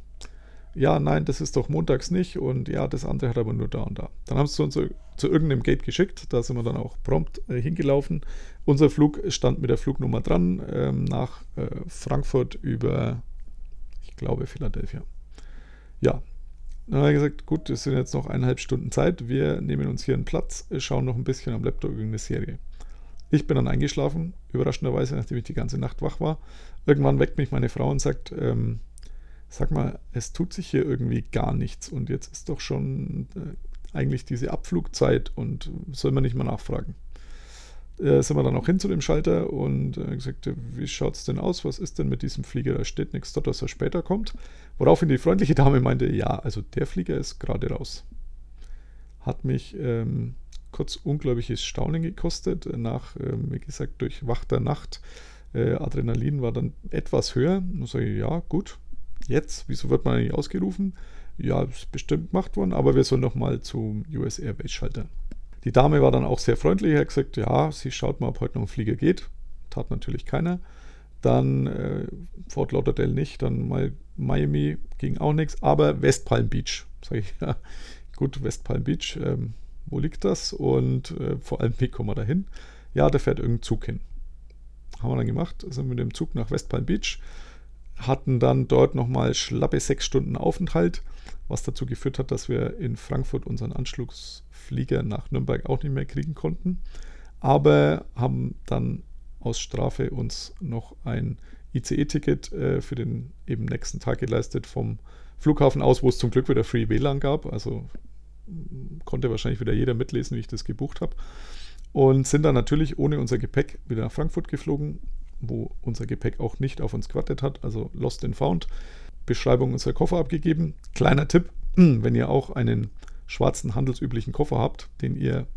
Ja, nein, das ist doch montags nicht und ja, das andere hat aber nur da und da. Dann haben sie uns zu, zu irgendeinem Gate geschickt, da sind wir dann auch prompt äh, hingelaufen. Unser Flug stand mit der Flugnummer dran ähm, nach äh, Frankfurt über, ich glaube, Philadelphia. Ja, dann haben wir gesagt, gut, es sind jetzt noch eineinhalb Stunden Zeit, wir nehmen uns hier einen Platz, schauen noch ein bisschen am Laptop irgendeine Serie. Ich bin dann eingeschlafen, überraschenderweise, nachdem ich die ganze Nacht wach war. Irgendwann weckt mich meine Frau und sagt, ähm, sag mal, es tut sich hier irgendwie gar nichts und jetzt ist doch schon äh, eigentlich diese Abflugzeit und soll man nicht mal nachfragen. Äh, sind wir dann auch hin zu dem Schalter und äh, gesagt, wie schaut es denn aus? Was ist denn mit diesem Flieger? Da steht nichts dort, dass er später kommt. Woraufhin die freundliche Dame meinte, ja, also der Flieger ist gerade raus. Hat mich ähm, kurz unglaubliches Staunen gekostet. Nach, ähm, wie gesagt, durchwachter Nacht. Äh, Adrenalin war dann etwas höher. Und sage ich, ja, gut, jetzt, wieso wird man nicht ausgerufen? Ja, ist bestimmt gemacht worden, aber wir sollen nochmal zum US Airbase Schalter. Die Dame war dann auch sehr freundlich, hat gesagt, ja, sie schaut mal, ob heute noch ein Flieger geht. Tat natürlich keiner. Dann äh, Fort Lauderdale nicht, dann Miami ging auch nichts, aber West Palm Beach. Sag ich, ja, gut, West Palm Beach, ähm, wo liegt das? Und äh, vor allem, wie kommen wir da hin? Ja, da fährt irgendein Zug hin. Haben wir dann gemacht, sind mit dem Zug nach West Palm Beach, hatten dann dort nochmal schlappe sechs Stunden Aufenthalt, was dazu geführt hat, dass wir in Frankfurt unseren Anschlussflieger nach Nürnberg auch nicht mehr kriegen konnten. Aber haben dann aus Strafe uns noch ein ICE-Ticket äh, für den eben nächsten Tag geleistet vom Flughafen aus, wo es zum Glück wieder Free WLAN gab. Also konnte wahrscheinlich wieder jeder mitlesen, wie ich das gebucht habe. Und sind dann natürlich ohne unser Gepäck wieder nach Frankfurt geflogen, wo unser Gepäck auch nicht auf uns gewartet hat, also Lost and Found. Beschreibung unserer Koffer abgegeben. Kleiner Tipp, wenn ihr auch einen schwarzen handelsüblichen Koffer habt, den ihr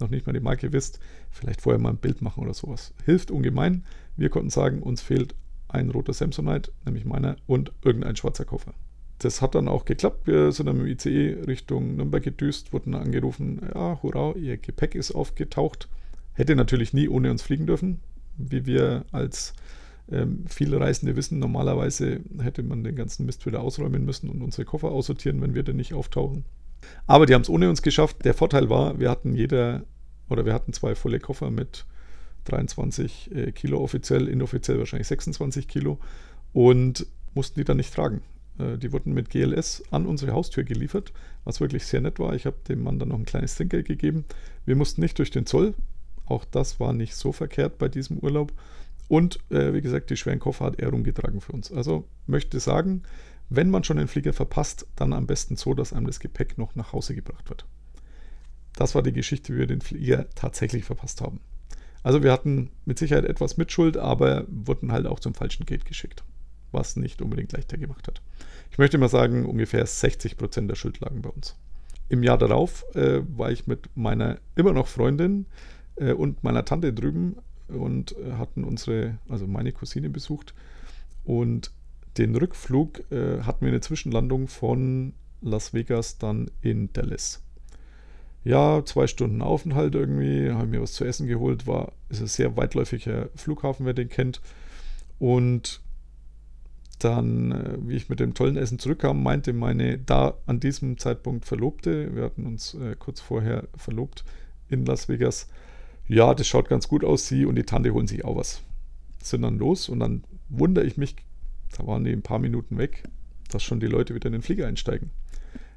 noch nicht mal die Marke wisst, vielleicht vorher mal ein Bild machen oder sowas. Hilft ungemein. Wir konnten sagen, uns fehlt ein roter Samsonite, nämlich meiner, und irgendein schwarzer Koffer. Das hat dann auch geklappt. Wir sind dann mit dem ICE Richtung Nürnberg gedüst, wurden angerufen, ja, hurra, ihr Gepäck ist aufgetaucht. Hätte natürlich nie ohne uns fliegen dürfen, wie wir als ähm, viele Reisende wissen. Normalerweise hätte man den ganzen Mist wieder ausräumen müssen und unsere Koffer aussortieren, wenn wir denn nicht auftauchen. Aber die haben es ohne uns geschafft. Der Vorteil war, wir hatten jeder oder wir hatten zwei volle Koffer mit 23 äh, Kilo offiziell, inoffiziell wahrscheinlich 26 Kilo und mussten die dann nicht tragen. Äh, die wurden mit GLS an unsere Haustür geliefert, was wirklich sehr nett war. Ich habe dem Mann dann noch ein kleines Trinkgeld gegeben. Wir mussten nicht durch den Zoll. Auch das war nicht so verkehrt bei diesem Urlaub. Und äh, wie gesagt, die schweren Koffer hat er rumgetragen für uns. Also möchte sagen, wenn man schon den Flieger verpasst, dann am besten so, dass einem das Gepäck noch nach Hause gebracht wird. Das war die Geschichte, wie wir den Flieger tatsächlich verpasst haben. Also wir hatten mit Sicherheit etwas Mitschuld, aber wurden halt auch zum falschen Gate geschickt, was nicht unbedingt leichter gemacht hat. Ich möchte mal sagen, ungefähr 60 Prozent der Schuld lagen bei uns. Im Jahr darauf äh, war ich mit meiner immer noch Freundin äh, und meiner Tante drüben und äh, hatten unsere, also meine Cousine besucht. Und den Rückflug äh, hatten wir eine Zwischenlandung von Las Vegas dann in Dallas. Ja, zwei Stunden Aufenthalt irgendwie, haben mir was zu essen geholt, war, ist ein sehr weitläufiger Flughafen, wer den kennt. Und dann, äh, wie ich mit dem tollen Essen zurückkam, meinte meine da an diesem Zeitpunkt Verlobte, wir hatten uns äh, kurz vorher verlobt in Las Vegas, ja, das schaut ganz gut aus, sie und die Tante holen sich auch was. Sind dann los und dann wundere ich mich, da waren die ein paar Minuten weg, dass schon die Leute wieder in den Flieger einsteigen.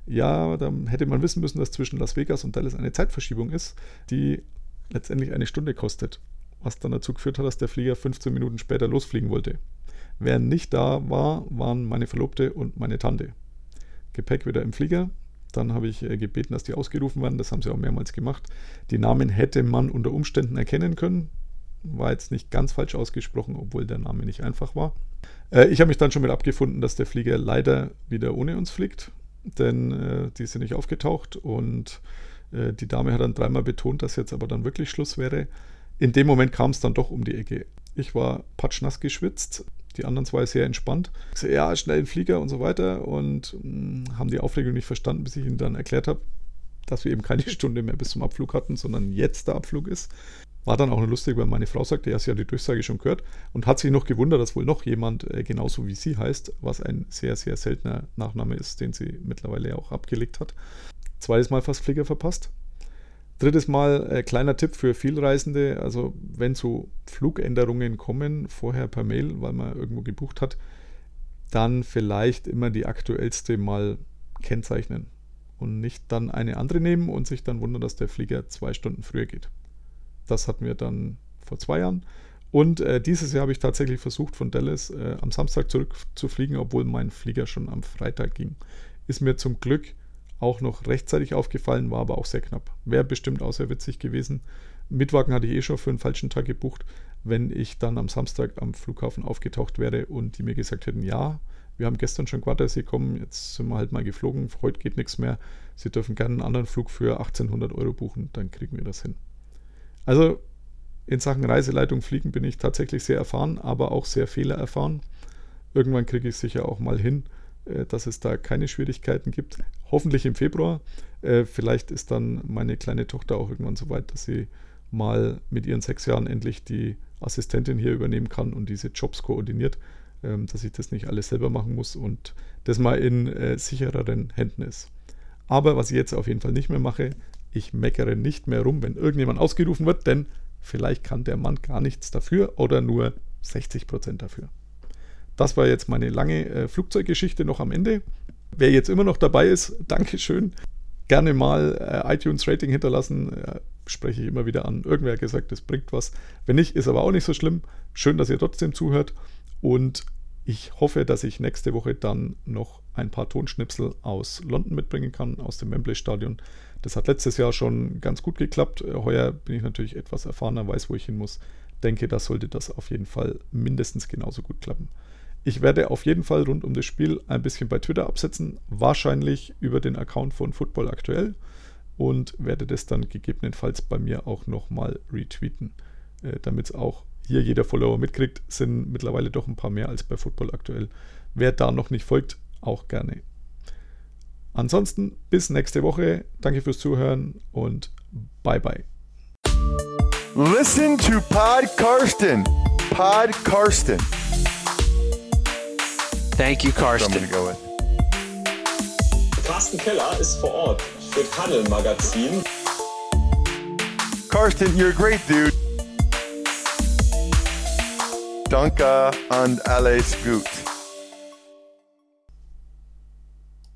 Ja, dann hätte man wissen müssen, dass zwischen Las Vegas und Dallas eine Zeitverschiebung ist, die letztendlich eine Stunde kostet. Was dann dazu geführt hat, dass der Flieger 15 Minuten später losfliegen wollte. Wer nicht da war, waren meine Verlobte und meine Tante. Gepäck wieder im Flieger. Dann habe ich äh, gebeten, dass die ausgerufen werden. Das haben sie auch mehrmals gemacht. Die Namen hätte man unter Umständen erkennen können. War jetzt nicht ganz falsch ausgesprochen, obwohl der Name nicht einfach war. Äh, ich habe mich dann schon mit abgefunden, dass der Flieger leider wieder ohne uns fliegt, denn äh, die sind nicht aufgetaucht und die Dame hat dann dreimal betont, dass jetzt aber dann wirklich Schluss wäre. In dem Moment kam es dann doch um die Ecke. Ich war patschnass geschwitzt, die anderen zwei sehr entspannt. So, ja, schnell Flieger und so weiter und mh, haben die Aufregung nicht verstanden, bis ich ihnen dann erklärt habe, dass wir eben keine Stunde mehr bis zum Abflug hatten, sondern jetzt der Abflug ist. War dann auch nur lustig, weil meine Frau sagte, ja, sie hat die Durchsage schon gehört und hat sich noch gewundert, dass wohl noch jemand äh, genauso wie sie heißt, was ein sehr, sehr seltener Nachname ist, den sie mittlerweile auch abgelegt hat. Zweites Mal fast Flieger verpasst. Drittes Mal, äh, kleiner Tipp für Vielreisende, also wenn so Flugänderungen kommen, vorher per Mail, weil man irgendwo gebucht hat, dann vielleicht immer die aktuellste mal kennzeichnen und nicht dann eine andere nehmen und sich dann wundern, dass der Flieger zwei Stunden früher geht. Das hatten wir dann vor zwei Jahren. Und äh, dieses Jahr habe ich tatsächlich versucht, von Dallas äh, am Samstag zurückzufliegen, obwohl mein Flieger schon am Freitag ging. Ist mir zum Glück auch noch rechtzeitig aufgefallen, war aber auch sehr knapp. Wäre bestimmt auch sehr witzig gewesen. Mittwagen hatte ich eh schon für einen falschen Tag gebucht, wenn ich dann am Samstag am Flughafen aufgetaucht wäre und die mir gesagt hätten, ja, wir haben gestern schon Quartersee kommen, jetzt sind wir halt mal geflogen, heute geht nichts mehr. Sie dürfen gerne einen anderen Flug für 1800 Euro buchen, dann kriegen wir das hin. Also in Sachen Reiseleitung fliegen bin ich tatsächlich sehr erfahren, aber auch sehr fehlererfahren. Irgendwann kriege ich sicher auch mal hin, dass es da keine Schwierigkeiten gibt. Hoffentlich im Februar. Äh, vielleicht ist dann meine kleine Tochter auch irgendwann so weit, dass sie mal mit ihren sechs Jahren endlich die Assistentin hier übernehmen kann und diese Jobs koordiniert, ähm, dass ich das nicht alles selber machen muss und das mal in äh, sichereren Händen ist. Aber was ich jetzt auf jeden Fall nicht mehr mache, ich meckere nicht mehr rum, wenn irgendjemand ausgerufen wird, denn vielleicht kann der Mann gar nichts dafür oder nur 60% dafür. Das war jetzt meine lange äh, Flugzeuggeschichte noch am Ende. Wer jetzt immer noch dabei ist, Dankeschön. Gerne mal äh, iTunes-Rating hinterlassen, äh, spreche ich immer wieder an. Irgendwer hat gesagt, das bringt was. Wenn nicht, ist aber auch nicht so schlimm. Schön, dass ihr trotzdem zuhört. Und ich hoffe, dass ich nächste Woche dann noch ein paar Tonschnipsel aus London mitbringen kann, aus dem Wembley Stadion. Das hat letztes Jahr schon ganz gut geklappt. Äh, heuer bin ich natürlich etwas erfahrener, weiß, wo ich hin muss. Denke, da sollte das auf jeden Fall mindestens genauso gut klappen. Ich werde auf jeden Fall rund um das Spiel ein bisschen bei Twitter absetzen, wahrscheinlich über den Account von Football aktuell und werde das dann gegebenenfalls bei mir auch nochmal retweeten, äh, damit es auch hier jeder Follower mitkriegt. Sind mittlerweile doch ein paar mehr als bei Football aktuell. Wer da noch nicht folgt, auch gerne Ansonsten bis nächste Woche. Danke fürs Zuhören und bye bye. Listen to Pod Karsten. Pod Karsten. Thank you, So I'm Karsten. gonna go with. Carsten Keller ist vor Ort für Paddel Magazin. Karsten, you're a great dude. Danke und alles gut.